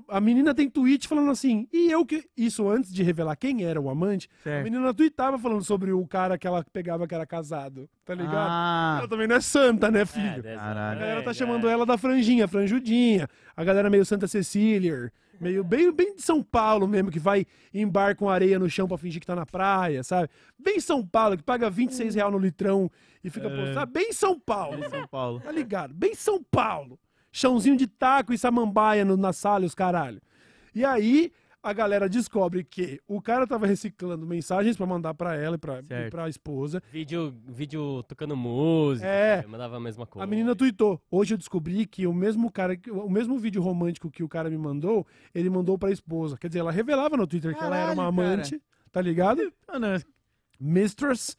A menina tem tweet falando assim, e eu que. Isso antes de revelar quem era o amante, a Certo. menina tweetava falando sobre o cara que ela pegava que era casado, tá ligado? Ah, Ela também não é santa, né, É, filho? dessa- Caralho. a galera tá é, chamando é. ela da franjinha, franjudinha. A galera meio Santa Cecília, meio bem, bem de São Paulo mesmo, que vai em bar com areia no chão pra fingir que tá na praia, sabe? Bem São Paulo, que paga 26 reais no litrão e fica postando. Bem São Paulo. em São Paulo. Tá ligado? Bem São Paulo. Chãozinho de taco e samambaia no- na sala e os caralho. E aí, a galera descobre que o cara tava reciclando mensagens pra mandar pra ela e pra, e pra esposa. Vídeo, vídeo tocando música. É. Mandava a mesma coisa. A menina tweetou. Hoje eu descobri que o mesmo cara, o mesmo vídeo romântico que o cara me mandou, ele mandou pra esposa. Quer dizer, ela revelava no Twitter que ela era uma Caralho, cara. amante, tá ligado? Mano, Mistress.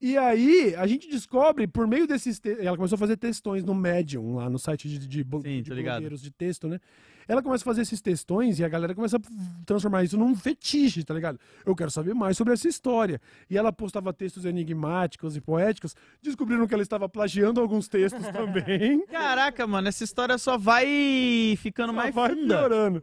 E aí, a gente descobre, por meio desses. Te... Ela começou a fazer textões no Medium, lá no site de, de, Sim, de blogueiros de texto, né? Ela começa a fazer esses textões e a galera começa a transformar isso num fetiche, tá ligado? Eu quero saber mais sobre essa história. E ela postava textos enigmáticos e poéticos. Descobriram que ela estava plagiando alguns textos também. Caraca, mano, essa história só vai ficando mais vai funda. piorando.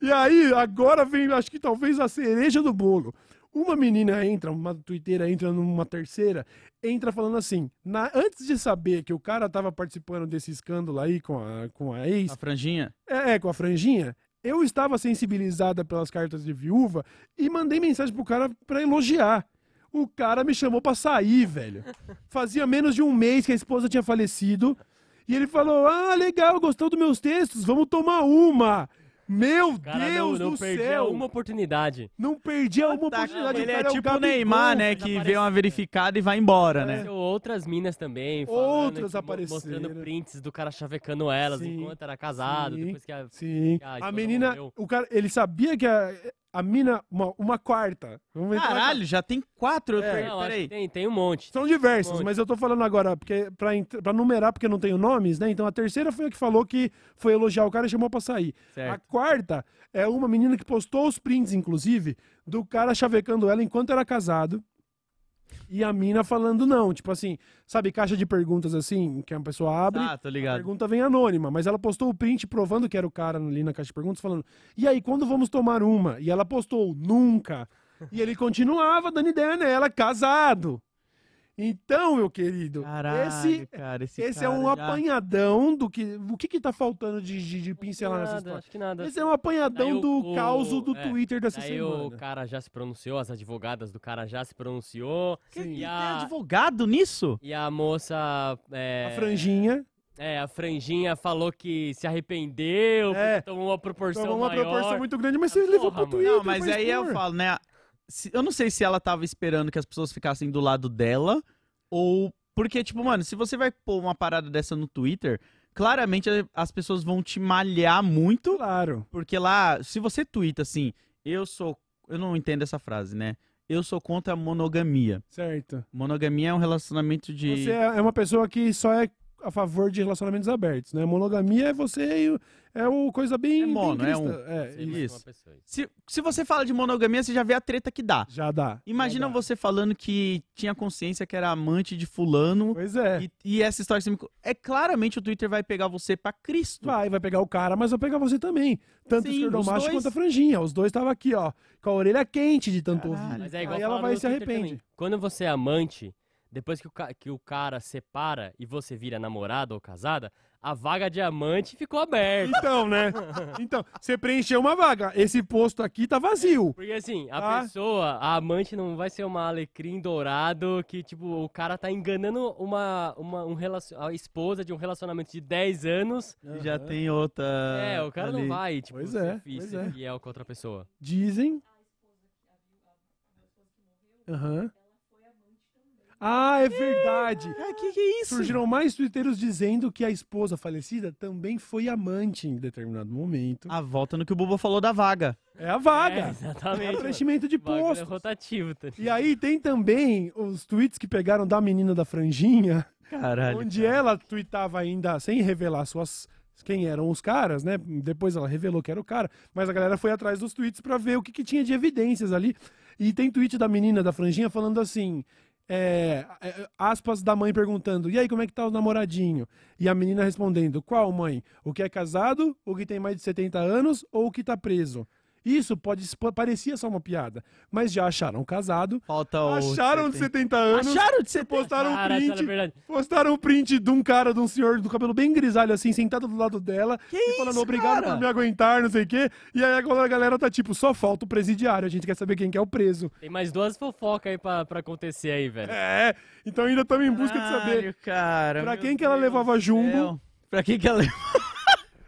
E aí, agora vem, acho que talvez a cereja do bolo. Uma menina entra, uma twitteira entra numa terceira, entra falando assim, na- antes de saber que o cara tava participando desse escândalo aí com a, com a ex, A franjinha. é, é, com a franjinha, eu estava sensibilizada pelas cartas de viúva e mandei mensagem pro cara pra elogiar. O cara me chamou pra sair, velho. Fazia menos de um mês que a esposa tinha falecido. E ele falou: Ah, legal, gostou dos meus textos, vamos tomar uma. Meu cara não, Deus não do perdia céu! uma oportunidade. Não perdia uma Tá, oportunidade. ele o é cara tipo o. Neymar, né? Que vê uma verificada e vai embora, né? Outras minas também. falando Outras apareceram. Mostrando prints do cara chavecando elas Sim, enquanto era casado. sim. Depois que a... Sim. que a A menina, morreu. o cara, ele sabia que a, a mina, uma, uma quarta. Caralho, já tem quatro. É. per- Não, Peraí. tem, tem um monte. São diversas, Monte. mas eu tô falando agora, porque pra, pra numerar, porque eu não tenho nomes, né? Então a terceira foi a que falou que foi elogiar o cara e chamou pra sair. A Certo. quarta é uma menina que postou os prints, inclusive, do cara chavecando ela enquanto era casado. E a mina falando não. Tipo assim, sabe, caixa de perguntas assim, que a pessoa abre. Ah, tô A ligado. pergunta vem anônima, mas ela postou o print provando que era o cara ali na caixa de perguntas, falando: E aí, quando vamos tomar uma? E ela postou: Nunca. E ele continuava dando ideia nela, casado. Então, meu querido, Caralho, esse, cara, esse, esse é cara um já- apanhadão do que. O que que tá faltando de, de, de pincelar nessa nada, história? acho que nada. Esse é um apanhadão Daí do o- caos do é, Twitter dessa Aí semana. o cara já se pronunciou, as advogadas do cara já se pronunciou. Que- E a, advogado nisso? e a moça. É, A franjinha É, a franjinha falou que se arrependeu, É. tomou uma proporção tomou uma maior. proporção muito grande, mas Ah, você levou porra, pro. Twitter. Não, mas aí eu falo, né? Se- eu não sei se ela tava esperando que as pessoas ficassem do lado dela ou. Porque, tipo, mano, se você vai pôr uma parada dessa no Twitter, claramente as pessoas vão te malhar muito. Claro. Porque lá, se você twitta assim, eu sou. Eu não entendo essa frase, né? Eu sou contra a monogamia. Certo. Monogamia é um relacionamento de. Você é é uma pessoa que só é a favor de relacionamentos abertos, né? Monogamia é você e o- é o coisa bem. É mono, bem é um. É, Sim, isso. mas Isso. uma pessoa. Se, se você fala de monogamia, você já vê a treta que dá. Já dá. Imagina já dá. você falando que tinha consciência que era amante de fulano. Pois é. E, e essa história que você É claramente o Twitter vai pegar você pra Cristo. Vai, vai pegar o cara, mas vai pegar você também. Tanto o Sim, esquerdomacho os dois. quanto a franjinha. Os dois estavam aqui, ó, com a orelha quente de tanto Caralho. ouvir. Mas é igual Aí ela vai se arrepende. também. Quando você é amante, depois que o, que o cara separa e você vira namorada ou casada, a vaga diamante ficou aberta. Então, né? Então, você preencheu uma vaga. Esse posto aqui tá vazio. Porque assim, a Tá. pessoa, a amante não vai ser uma alecrim dourado que, tipo, o cara tá enganando uma, uma um relacion... a esposa de um relacionamento de 10 anos. E já tem outra. é, o cara não ali. vai, tipo, Pois é, pois ser é. fiel com outra pessoa. Dizem. Aham. Ah, é verdade. Ah, que que é isso? Surgiram mais twitteiros dizendo que a esposa falecida também foi amante em determinado momento. A volta no que o Buba falou da vaga. É a É, vaga. É exatamente. o preenchimento de Bagulho é rotativo, tá E aí tem também os tweets que pegaram da menina da franjinha, Caralho. onde ela tweetava ainda sem revelar suas quem eram os caras, né? Depois ela revelou que era o cara, mas a galera foi atrás dos tweets pra ver o que, que tinha de evidências ali. E tem tweet da menina da franjinha falando assim, é, é, aspas da mãe perguntando: "E aí, como é que tá o namoradinho?" E a menina respondendo: "Qual mãe? O que é casado, o que tem mais de 70 anos ou o que tá preso?" Isso pode parecia só uma piada, mas já acharam casado, Falta acharam de 70 anos, Acharam de 70 postaram um Cara, a print, verdade. postaram um print de um cara, de um senhor do cabelo bem grisalho assim, sentado do lado dela, Que e falando isso, obrigado cara? por me aguentar, não sei o quê. E aí agora a galera tá tipo, só falta o presidiário, a gente quer saber quem que é o preso. Tem mais duas fofocas aí pra, pra acontecer aí, velho. É, então ainda estamos em busca de saber. Caralho, Cara, Pra quem que ela levava jumbo? Pra quem que ela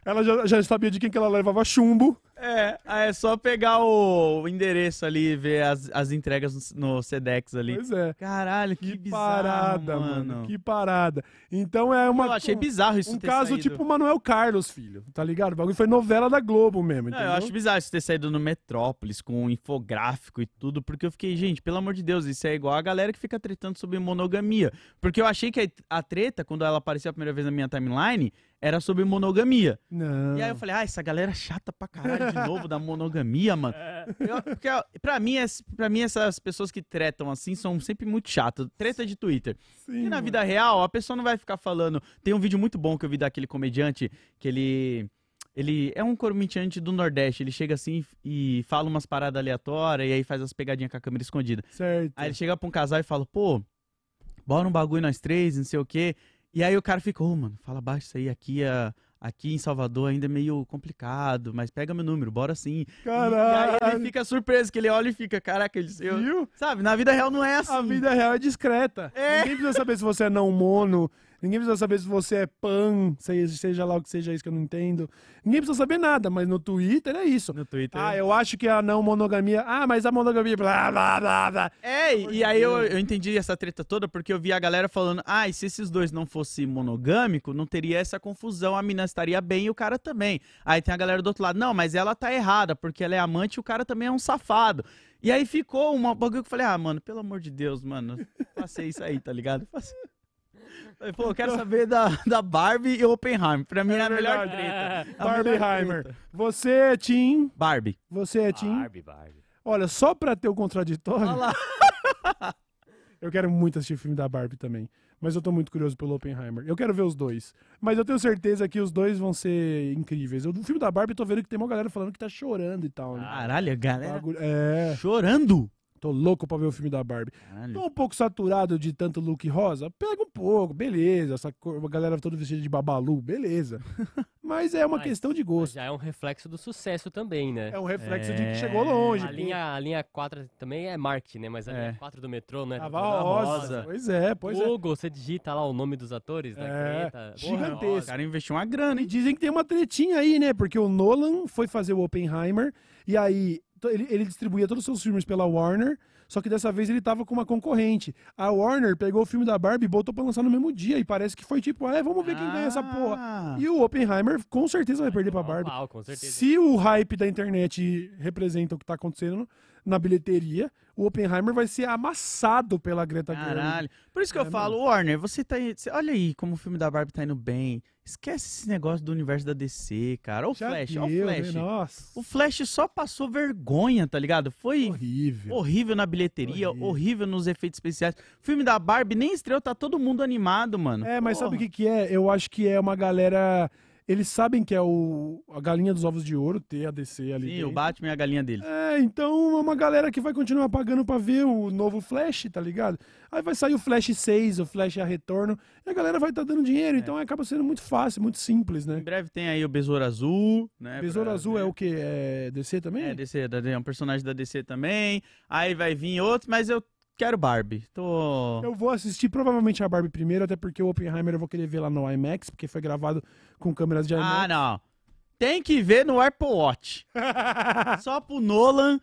Ela já, já sabia de quem que ela levava chumbo. É, é só pegar o endereço ali e ver as, as entregas no, no Sedex ali. Pois é. Caralho, que, Que, bizarro, parada, mano. Que parada. Então é uma. Eu achei bizarro isso Um caso saído. tipo Manuel Carlos, filho. Tá ligado? O bagulho foi novela da Globo mesmo. Não, eu acho bizarro isso ter saído no Metrópolis com um infográfico e tudo, porque eu fiquei, gente, pelo amor de Deus, isso é igual a galera que fica tretando sobre monogamia. Porque eu achei que a treta, quando ela apareceu a primeira vez na minha timeline, era sobre monogamia. Não. E aí eu falei, ah, essa galera é chata pra caralho de novo da monogamia, mano. Eu, porque pra mim, pra mim, essas pessoas que tretam assim são sempre muito chatas. Treta de Twitter. Sim, E na mano. vida real, a pessoa não vai ficar falando. Tem um vídeo muito bom que eu vi daquele comediante que ele. Ele é um comediante do Nordeste. Ele chega assim e fala umas paradas aleatórias e aí faz as pegadinhas com a câmera escondida. Certo. Aí ele chega pra um casal e fala, pô, bora um bagulho nós três, não sei o quê. E aí o cara fica, ô, mano, fala baixo isso aí, aqui, é, aqui em Salvador ainda é meio complicado, mas pega meu número, bora sim. E aí Caralho. ele fica surpreso, que ele olha e fica, caraca, ele, eu, Viu? sabe, na vida real não é assim. A vida real é discreta. É. Ninguém precisa saber se você é não mono. Ninguém precisa saber se você é pan, seja, lá o que seja isso que eu não entendo. Ninguém precisa saber nada, mas no Twitter é isso. No Twitter. Ah, eu acho que a não monogamia. Ah, mas a monogamia. Blá, blá, blá, blá. É, e e aí eu, eu entendi essa treta toda porque eu vi a galera falando, ah, e se esses dois não fossem monogâmicos, não teria essa confusão, a mina estaria bem e o cara também. Aí tem a galera do outro lado, não, mas ela tá errada, porque ela é amante e o cara também é um safado. E aí ficou uma bagulho que eu falei, ah, mano, pelo amor de Deus, mano, passei isso aí, tá ligado? Passei. Pô, eu quero saber da, da Barbie e Oppenheimer. Pra mim é, É a melhor verdade. treta. Melhor Barbieheimer. Você é Tim. Barbie. Você é Tim. Barbie, Barbie. Olha, só pra ter o contraditório. Olha lá. Eu quero muito assistir o filme da Barbie também. Mas eu tô muito curioso pelo Oppenheimer. Eu quero ver os dois. Mas eu tenho certeza que os dois vão ser incríveis. Eu, no filme da Barbie, eu tô vendo que tem uma galera falando que tá chorando e tal. Né? Caralho, galera Bagulho- É, chorando. Tô louco pra ver o filme da Barbie. Caralho. Tô um pouco saturado de tanto look rosa. Pega um pouco, beleza. Essa cor, a galera toda vestida de babalu, beleza. Mas é uma Mas- questão de gosto. já é um reflexo do sucesso também, né? É um reflexo de É. que chegou longe. A linha, a linha 4 também é marketing, né? Mas a É. linha 4 do metrô, né? Tava rosa. rosa. Pois é, pois é. Google, você digita lá o nome dos atores da É, Greta. gigantesco. O cara investiu uma grana, E hein? dizem que tem uma tretinha aí, né? Porque o Nolan foi fazer o Oppenheimer e aí ele, ele distribuía todos os seus filmes pela Warner, só que dessa vez ele tava com uma concorrente. A Warner pegou o filme da Barbie e botou pra lançar no mesmo dia e parece que foi tipo, é, vamos ver quem ganha essa porra. Ah. E o Oppenheimer com certeza vai perder pra Barbie. com certeza. Se o hype da internet representa o que tá acontecendo na bilheteria, o Oppenheimer vai ser amassado pela Greta Gerwig. Caralho. Por isso que eu É, falo, Warner, você tá olha aí como o filme da Barbie tá indo bem. Esquece esse negócio do universo da DC, cara. Olha o Já Flash, deu, olha o né? Flash. Nossa. O Flash só passou vergonha, tá ligado? Foi Horrível. horrível na bilheteria, Horrível. horrível. nos efeitos especiais. O filme da Barbie nem estreou, tá todo mundo animado, mano. É, mas sabe o Porra. que, que é? Eu acho que é uma galera Eles sabem que é o, a galinha dos ovos de ouro, ter a DC ali. Sim, dentro. o Batman é a galinha dele. É, então é uma galera que vai continuar pagando pra ver o novo Flash, tá ligado? Aí vai sair o Flash 6, o Flash a retorno, e a galera vai estar dando dinheiro, então acaba sendo muito fácil, muito simples, Em né? breve tem aí o Besouro Azul, né? Besouro pra Azul é o quê? É DC também? É, DC, é um personagem da DC também. Aí vai vir outro, mas eu quero Barbie. Tô. Eu vou assistir provavelmente a Barbie primeiro, até porque o Oppenheimer eu vou querer ver lá no IMAX, porque foi gravado com câmeras de Ah, IMAX. não. Tem que ver no Apple Watch. Só pro Nolan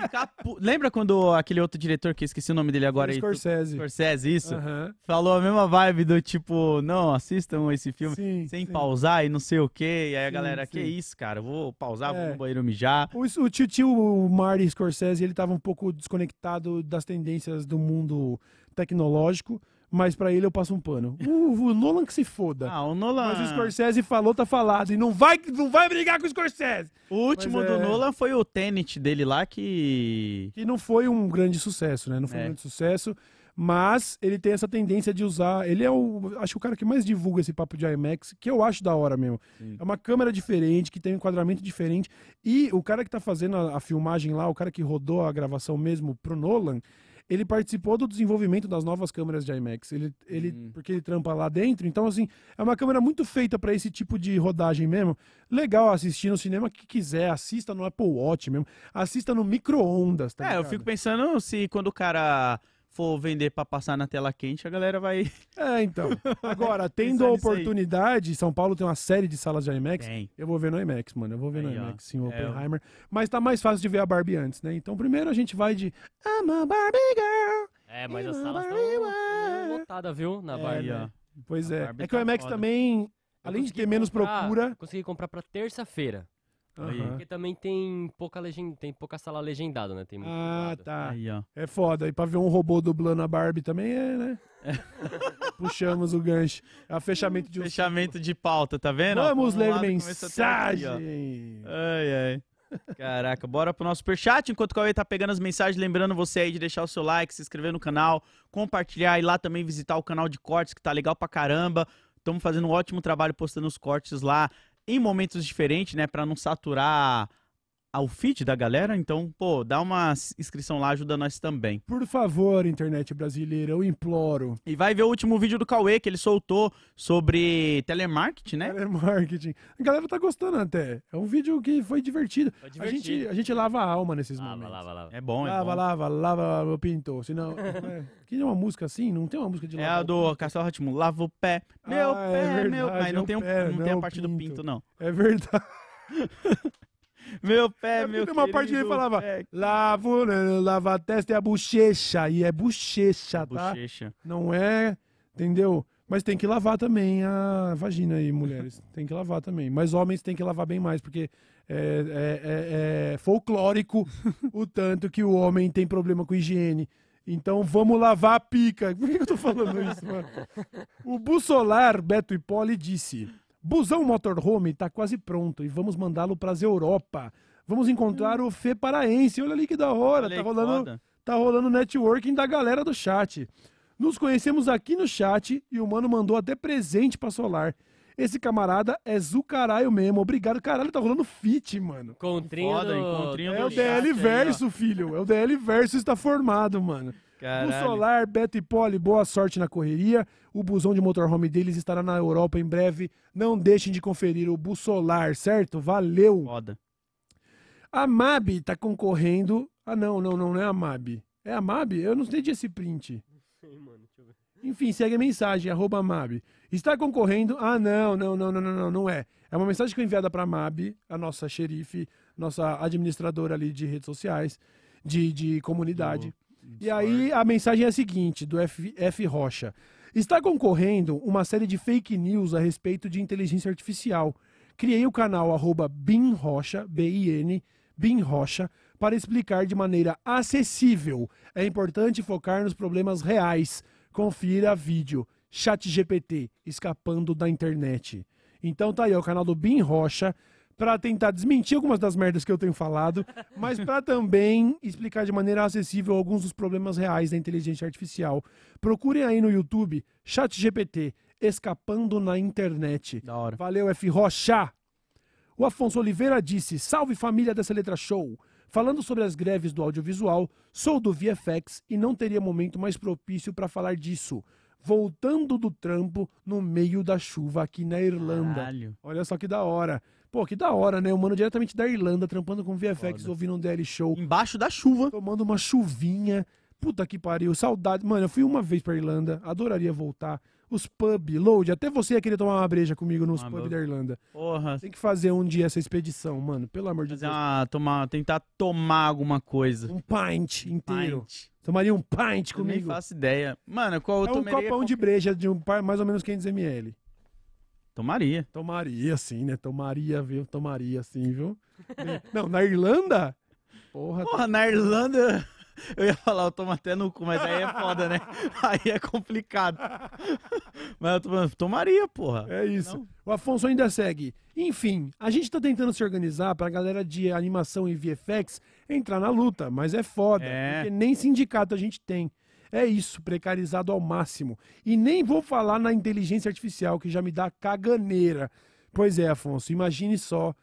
ficar. pu- Lembra quando aquele outro diretor, que eu esqueci o nome dele agora aí? Scorsese. Scorsese, isso. Aham. Falou a mesma vibe do tipo, não, assistam esse filme Sim, sem sim. pausar e não sei o quê. E aí a Sim, galera, que sim. isso, cara? eu Vou pausar, vou É. no banheiro mijar. O, o tio, tio Marty Scorsese, ele tava um pouco desconectado das tendências do mundo tecnológico, mas pra ele eu passo um pano. O, o Nolan que se foda. Ah, o Nolan. Mas o Scorsese falou, tá falado. E não vai, não vai brigar com o Scorsese. O último Mas do é- Nolan foi o Tenet dele lá que. Que não foi um grande sucesso, né? Não foi É. um grande sucesso. Mas ele tem essa tendência de usar. Ele é o. Acho que o cara que mais divulga esse papo de IMAX, que eu acho da hora mesmo. Sim. É uma câmera diferente, que tem um enquadramento diferente. E o cara que tá fazendo a, a filmagem lá, o cara que rodou a gravação mesmo pro Nolan, ele participou do desenvolvimento das novas câmeras de IMAX. Ele, ele, Hum. Porque ele trampa lá dentro. Então, assim, é uma câmera muito feita para esse tipo de rodagem mesmo. Legal assistir no cinema que quiser. Assista no Apple Watch mesmo. Assista no micro-ondas, tá é, eu ligado? fico pensando se quando o cara for vender pra passar na tela quente, a galera vai. É, então. Agora, tendo a oportunidade, São Paulo tem uma série de salas de IMAX. Tem. Eu vou ver no IMAX, mano. Eu vou ver no Aí, ó. IMAX, sim, o É, eu- Oppenheimer. Mas tá mais fácil de ver a Barbie antes, né? Então, primeiro a gente vai de I'm a Barbie girl. É, mas as salas estão lotadas, viu? Na É, Barbie. né? Pois A é. Barbie É que o tá IMAX foda. também, além de ter menos comprar- procura. Consegui comprar pra terça-feira. Aham. Porque também tem pouca, legenda, tem pouca sala legendada, né? Tem muito Ah, tá. Aí, ó. É foda. E pra ver um robô dublando a Barbie também é, né? Puxamos o gancho. É o fechamento de um Fechamento de pauta, tá vendo? Vamos Um ler aqui, mensagem. Ai, ai. Caraca, bora pro nosso superchat. Enquanto o Cauê tá pegando as mensagens, lembrando você aí de deixar o seu like, se inscrever no canal, compartilhar e lá também visitar o canal de cortes, que tá legal pra caramba. Estamos fazendo um ótimo trabalho postando os cortes lá em momentos diferentes, né? Pra não saturar ao feed da galera. Então, pô, dá uma inscrição lá, ajuda nós também. Por favor, internet brasileira, eu imploro. E vai ver o último vídeo do Cauê que ele soltou sobre telemarketing, né? Telemarketing. A galera tá gostando até. É um vídeo que foi divertido. Foi A divertido. gente, a gente lava a alma nesses Lava, momentos. lava, lava. É bom, é lava, bom. lava, lava meu pinto. Senão. é. Que é uma música assim? Não tem uma música de É lavar a do? Castelo Ratimum. Lava o pé. Meu Ah, é pé, meu verdade, Mas não é o tem, um- pé, não não tem é a o parte do pinto. pinto, não. É verdade. Meu pé, É meu tem uma parte que ele falava, pé. Lavo, lava a testa e a bochecha. E é bochecha, tá? Bochecha. Não é, entendeu? Mas tem que lavar também a vagina aí, mulheres. Tem que lavar também. Mas homens tem que lavar bem mais, porque é, é- é- é folclórico o tanto que o homem tem problema com higiene. Então vamos lavar a pica. Por que que eu tô falando isso, mano? O Bussolar, Beto e Poli, disse: Busão Motorhome tá quase pronto e vamos mandá-lo pras Europa. Vamos encontrar o Fê Paraense. Olha ali que da hora. Olha Tá aí que rolando, foda. tá rolando networking da galera do chat. Nos conhecemos aqui no chat e o mano mandou até presente pra Solar. Esse camarada é Zucaraio mesmo. Obrigado. Caralho, tá rolando fit, mano. Encontrinho Foda, do... encontrinho É o DL aí. Verso, filho. É o DL Verso está formado, mano. O Caralho. Solar, Beto e Poli, boa sorte na correria. O busão de motorhome deles estará na Europa em breve. Não deixem de conferir o Bussolar, certo? Valeu! Foda. A MAB tá concorrendo. Ah, não, não, não, não é a MAB. É a MAB? Eu não entendi esse print. Enfim, segue a mensagem, arroba MAB. Está concorrendo. Ah, não, não, não, não, não, não, não é. É uma mensagem que foi enviada para a MAB, a nossa xerife, nossa administradora ali de redes sociais, de, de comunidade. E aí a mensagem é a seguinte, do F, F. Rocha. Está concorrendo uma série de fake news a respeito de inteligência artificial. Criei o canal arroba BinRocha, B-I-N, BinRocha, para explicar de maneira acessível. É importante focar nos problemas reais. Confira vídeo. ChatGPT, escapando da internet. Então tá aí, o canal do Bin Rocha, para tentar desmentir algumas das merdas que eu tenho falado, mas para também explicar de maneira acessível alguns dos problemas reais da inteligência artificial. Procurem aí no YouTube ChatGPT, escapando na internet. Da hora. Valeu, F. Rocha. O Afonso Oliveira disse: Salve família dessa letra show. Falando sobre as greves do audiovisual, sou do VFX e não teria momento mais propício para falar disso. Voltando do trampo no meio da chuva aqui na Irlanda. Caralho. Olha só que da hora. Pô, que da hora, né? O mano diretamente da Irlanda, trampando com VFX, Foda. ouvindo um DL Show, Embaixo da chuva. tomando uma chuvinha. Puta que pariu, saudade. Mano, eu fui uma vez pra Irlanda, adoraria voltar. Os pub, load, até você ia querer tomar uma breja comigo nos Ah, pub meu- da Irlanda. Porra. Tem que fazer um dia essa expedição, mano, pelo amor de Fazer Deus. uma, tomar, tentar tomar alguma coisa. Um pint inteiro. Pint. Tomaria um pint Eu nem comigo. faço ideia. Mano, qual eu É um copão de breja de um mais ou menos 500ml. Tomaria. Tomaria, sim, né? Tomaria, viu? Tomaria, sim, viu? Não, na Irlanda? Porra, Porra, na Irlanda. Eu ia falar, eu tomo até no cu, mas aí é foda, né? Aí é complicado. Mas eu tô- tomaria, porra. É isso. Não? O Afonso ainda segue. Enfim, a gente tá tentando se organizar pra galera de animação e VFX entrar na luta, mas é foda, É. porque nem sindicato a gente tem. É isso, precarizado ao máximo. E nem vou falar na inteligência artificial, que já me dá caganeira. Pois é, Afonso, imagine só.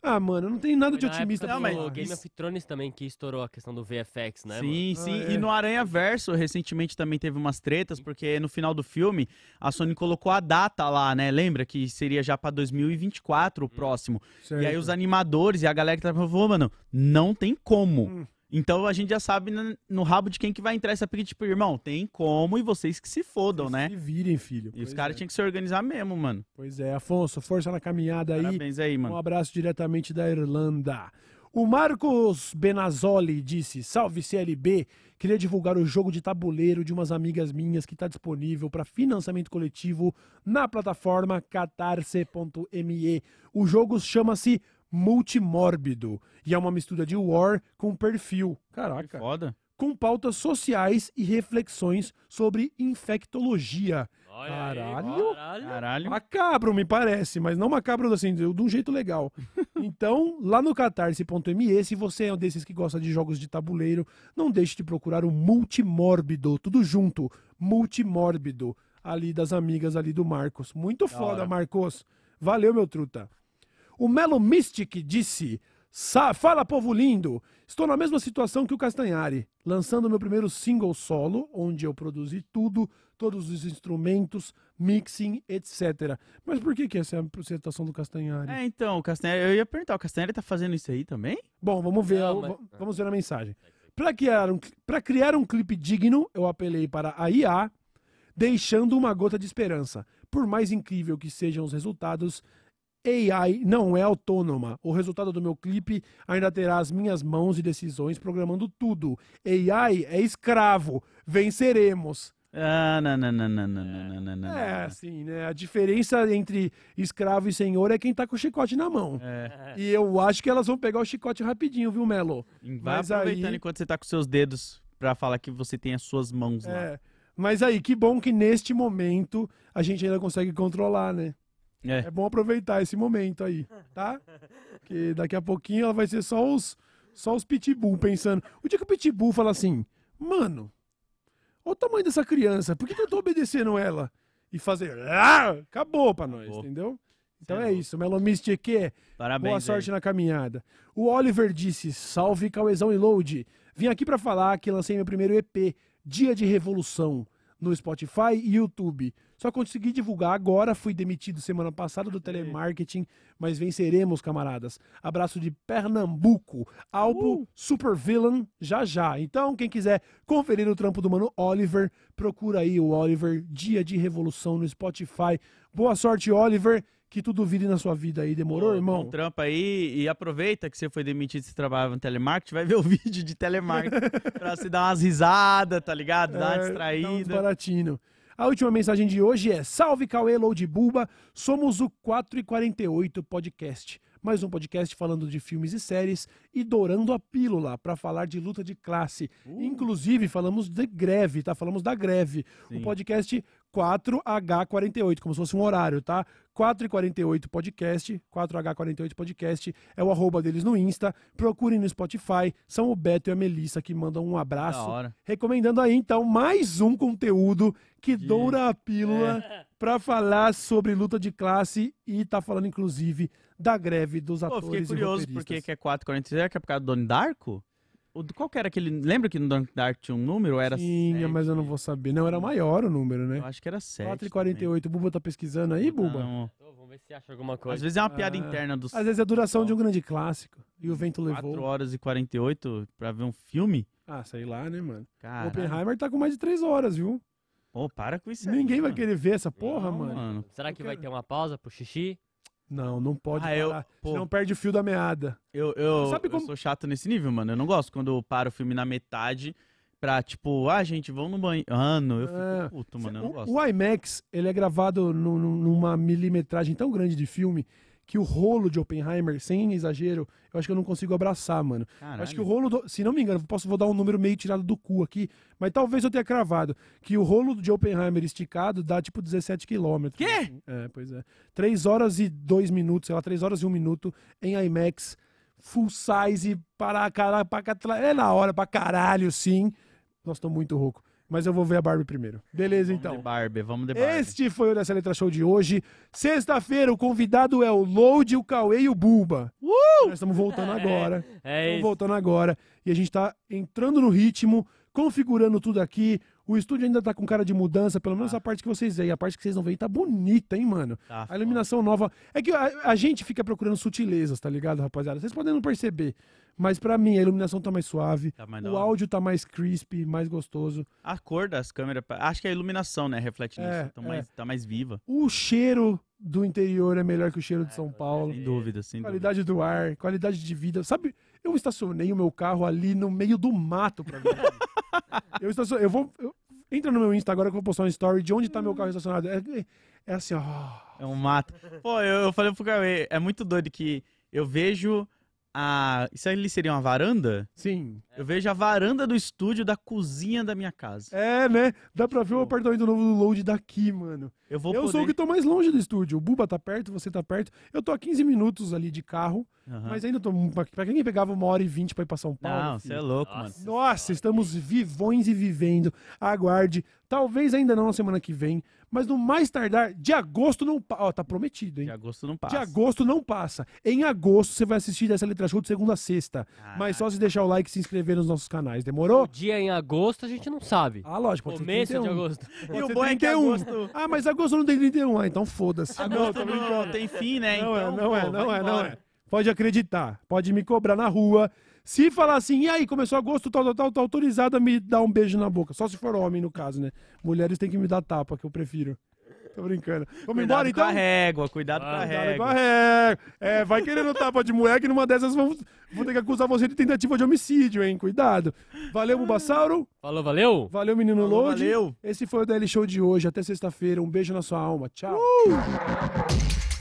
Ah, mano, não tem nada de Foi otimista pra do falar. Game of Thrones também que estourou a questão do VFX, né? sim, mano? sim. Ah, é. E no Aranha Verso, recentemente também teve umas tretas, porque no final do filme, a Sony colocou a data lá, né? Lembra que seria já pra 2024 o próximo. E aí Certo. os animadores e a galera que tava falando, mano, não tem como. Hum. Então a gente já sabe no, rabo de quem que vai entrar essa pique, tipo, irmão, tem como e vocês que se fodam, né? Se virem, filho. E os caras é. tinham que se organizar mesmo, mano. Pois é, Afonso, força na caminhada aí. Parabéns aí, Um mano. abraço diretamente da Irlanda. O Marcos Benazzoli disse: Salve CLB, queria divulgar o jogo de tabuleiro de umas amigas minhas que está disponível para financiamento coletivo na plataforma catarse.me. O jogo chama-se Multimórbido e é uma mistura de War com perfil. Que Caraca. foda. Com pautas sociais e reflexões sobre infectologia. Olha Caralho. Aí, caralho. Caralho. Macabro, me parece, mas não macabro assim, de de um jeito legal. Então, lá no catarse.me, se você é um desses que gosta de jogos de tabuleiro, não deixe de procurar o Multimórbido, tudo junto, Multimórbido, ali das amigas ali do Marcos. Muito foda, hora. Marcos. Valeu, meu truta. O Melo Mystic disse: "Sa- Fala, povo lindo! Estou na mesma situação que o Castanhari, lançando meu primeiro single solo, onde eu produzi tudo, todos os instrumentos, mixing, etc. Mas por que, que essa é a situação do Castanhari? É, então, o Castanheira, eu ia perguntar, o Castanheira tá fazendo isso aí também? Bom, vamos ver, Não, mas- va- vamos ver a mensagem. Para criar, um, pra criar um clipe digno, eu apelei para a IA, deixando uma gota de esperança. Por mais incrível que sejam os resultados, AI não é autônoma. O resultado do meu clipe ainda terá as minhas mãos e decisões programando tudo. AI é escravo. Venceremos. Ah, não, não, não, não, não, não, não, não. É, assim, né? A diferença entre escravo e senhor é quem tá com o chicote na mão. É, E eu acho que elas vão pegar o chicote rapidinho, viu, Melo? vai Mas aproveitando aí- enquanto você tá com seus dedos pra falar que você tem as suas mãos lá. É. Mas aí, que bom que neste momento a gente ainda consegue controlar, né? É. É bom aproveitar esse momento aí, tá? Porque daqui a pouquinho ela vai ser só os, só os pitbull pensando. O dia que o pitbull fala assim, mano, olha o tamanho dessa criança, por que, que eu tô obedecendo ela? E fazer, ah, acabou pra nós, Acabou. entendeu? Então é é isso, Melomist que Parabéns. Boa sorte aí. na caminhada. O Oliver disse: Salve Cauezão e Load. Vim aqui pra falar que lancei meu primeiro EP, Dia de Revolução, no Spotify e YouTube. Só consegui divulgar agora, fui demitido semana passada do telemarketing, mas venceremos, camaradas. Abraço de Pernambuco, álbum Super Villain, já já. Então, quem quiser conferir o trampo do mano Oliver, procura aí o Oliver, Dia de Revolução no Spotify. Boa sorte, Oliver, que tudo vire na sua vida aí. Demorou, Bom- irmão? bom trampo aí e aproveita que você foi demitido e você trabalhava no telemarketing, vai ver o vídeo de telemarketing pra se dar umas risadas, tá ligado? Dar uma É, Dá distraída. desbaratinho. A última mensagem de hoje é: Salve Cauê Load Buba, somos o 4 e 48 Podcast. Mais um podcast falando de filmes e séries e dourando a pílula para falar de luta de classe. Uh. Inclusive, falamos de greve, tá? Falamos da greve. Sim. O podcast 4H48, como se fosse um horário, tá? 4h48 podcast, 4H48 podcast, é o arroba deles no Insta. Procurem no Spotify, são o Beto e a Melissa que mandam um abraço. Recomendando aí, então, mais um conteúdo que doura a pílula pra falar sobre luta de classe e tá falando, inclusive, da greve dos Pô, atores fiquei e curioso porque roteiristas. que é 4,46. Será que é por causa do Donnie Darko? O, qual que era aquele. Lembra que no Donnie Darko tinha um número? ou Era Tinha, sete? mas eu não vou saber. Não, era maior o número, né? Eu acho que era 7. 4h48. O Buba tá pesquisando aí, Buba? Não. Vamos ver se acha alguma Às coisa. vezes é uma piada Ah, interna dos Às vezes é a duração de um grande clássico. E o vento 4 levou. horas e 48 pra ver um filme. Ah, sei lá, né, mano? Cara, Oppenheimer tá com mais de 3 horas, viu? pô, para com isso aí, Ninguém vai mano. querer ver essa porra, Não, mano. Será que vai ter uma pausa pro xixi? Não, não pode Ah, eu- parar. pô. Senão perde o fio da meada. Eu, eu, Sabe eu como- sou chato nesse nível, mano. Eu não gosto quando eu paro o filme na metade pra, tipo, ah, gente, vamos no banho. Ah, não, eu fico É. puto, mano. Eu não O- gosto. O IMAX, ele é gravado nu- nu- numa milimetragem tão grande de filme que o rolo de Oppenheimer, sem exagero, eu acho que eu não consigo abraçar, mano. Caralho. Acho que o rolo, do, se não me engano, posso vou dar um número meio tirado do cu aqui, mas talvez eu tenha cravado que o rolo de Oppenheimer esticado dá tipo 17 quilômetros. Quê? assim. É, pois é. 3 horas e 2 minutos, sei lá, 3 horas e 1 minuto em IMAX, full size, para caralho, pra, catra- é na hora pra caralho, sim. Nossa, tô muito rouco. Mas eu vou ver a Barbie primeiro. Beleza, Vamos então. de Barbie, vamos de Barbie. Este foi o Dessa Letra Show de hoje. Sexta-feira, o convidado é o Load, o Cauê e o Buba. Nós estamos voltando agora. É Estamos isso. voltando agora. E a gente tá entrando no ritmo, configurando tudo aqui. O estúdio ainda tá com cara de mudança, pelo menos a parte que vocês veem. A parte que vocês não veem tá bonita, hein, mano? Tá A iluminação nova. É que a, a gente fica procurando sutilezas, tá ligado, rapaziada? Vocês podem não perceber. Mas pra mim, a iluminação tá mais suave. Tá mais o hora. áudio tá mais crispy, mais gostoso. A cor das câmeras, acho que é a iluminação, né? Reflete nisso. É, Então é. mais, tá mais viva. O cheiro do interior é melhor que o cheiro de São Paulo. Sem dúvida, sem dúvida. Qualidade do ar, qualidade de vida. Sabe, eu estacionei o meu carro ali no meio do mato pra ver. eu estacionei, eu vou. eu- entra no meu Insta agora que eu vou postar uma story de onde tá meu carro estacionado. É, é assim, ó. É um mato. Pô, eu, eu falei pro Cauê, é muito doido que eu vejo a. Isso ali seria uma varanda? Sim. Eu vejo a varanda do estúdio da cozinha da minha casa. É, né? Dá pra ver o apartamento novo do Load daqui, mano. Eu vou eu poder... sou o que tô mais longe do estúdio. O Buba tá perto, você tá perto. Eu tô a 15 minutos ali de carro, mas ainda tô. Pra quem pegava uma hora e vinte pra ir pra São Paulo. Não, você é louco, mano. Nossa. Nossa, estamos vivões e vivendo. Aguarde. Talvez ainda não na semana que vem, mas no mais tardar, de agosto não passa. Ó, tá prometido, hein? De agosto não De passa. agosto não passa. Em agosto você vai assistir dessa letra show de segunda a sexta. Mas só se deixar o like e se inscrever nos nossos canais. O Demorou? dia em agosto a gente não sabe. Ah, lógico, pode Começo ser de 31. agosto. Pode E o bom é que 31. agosto- Ah, mas agosto não tem 31. Ah, então foda-se. Agosto não, tem fim, né? Não é, então, não pô, é, não é, não é. Pode acreditar. Pode me cobrar na rua. Se falar assim, e aí, começou agosto, tal, tal, tal, tá autorizado a me dar um beijo na boca. Só se for homem, no caso, né? Mulheres têm que me dar tapa, que eu prefiro. Tô brincando. Vamos Cuidado embora, com então? a régua, cuidado com a Cuidado Cuidado com a régua. régua. É, vai querendo tapa de mulher que numa dessas vão, vou ter que acusar você de tentativa de homicídio, hein? Cuidado. Valeu, Bulbasauro. Falou, valeu? Valeu, menino Falou, Load. valeu. Esse foi o DL Show de hoje. Até sexta-feira. Um beijo na sua alma. Tchau. Passa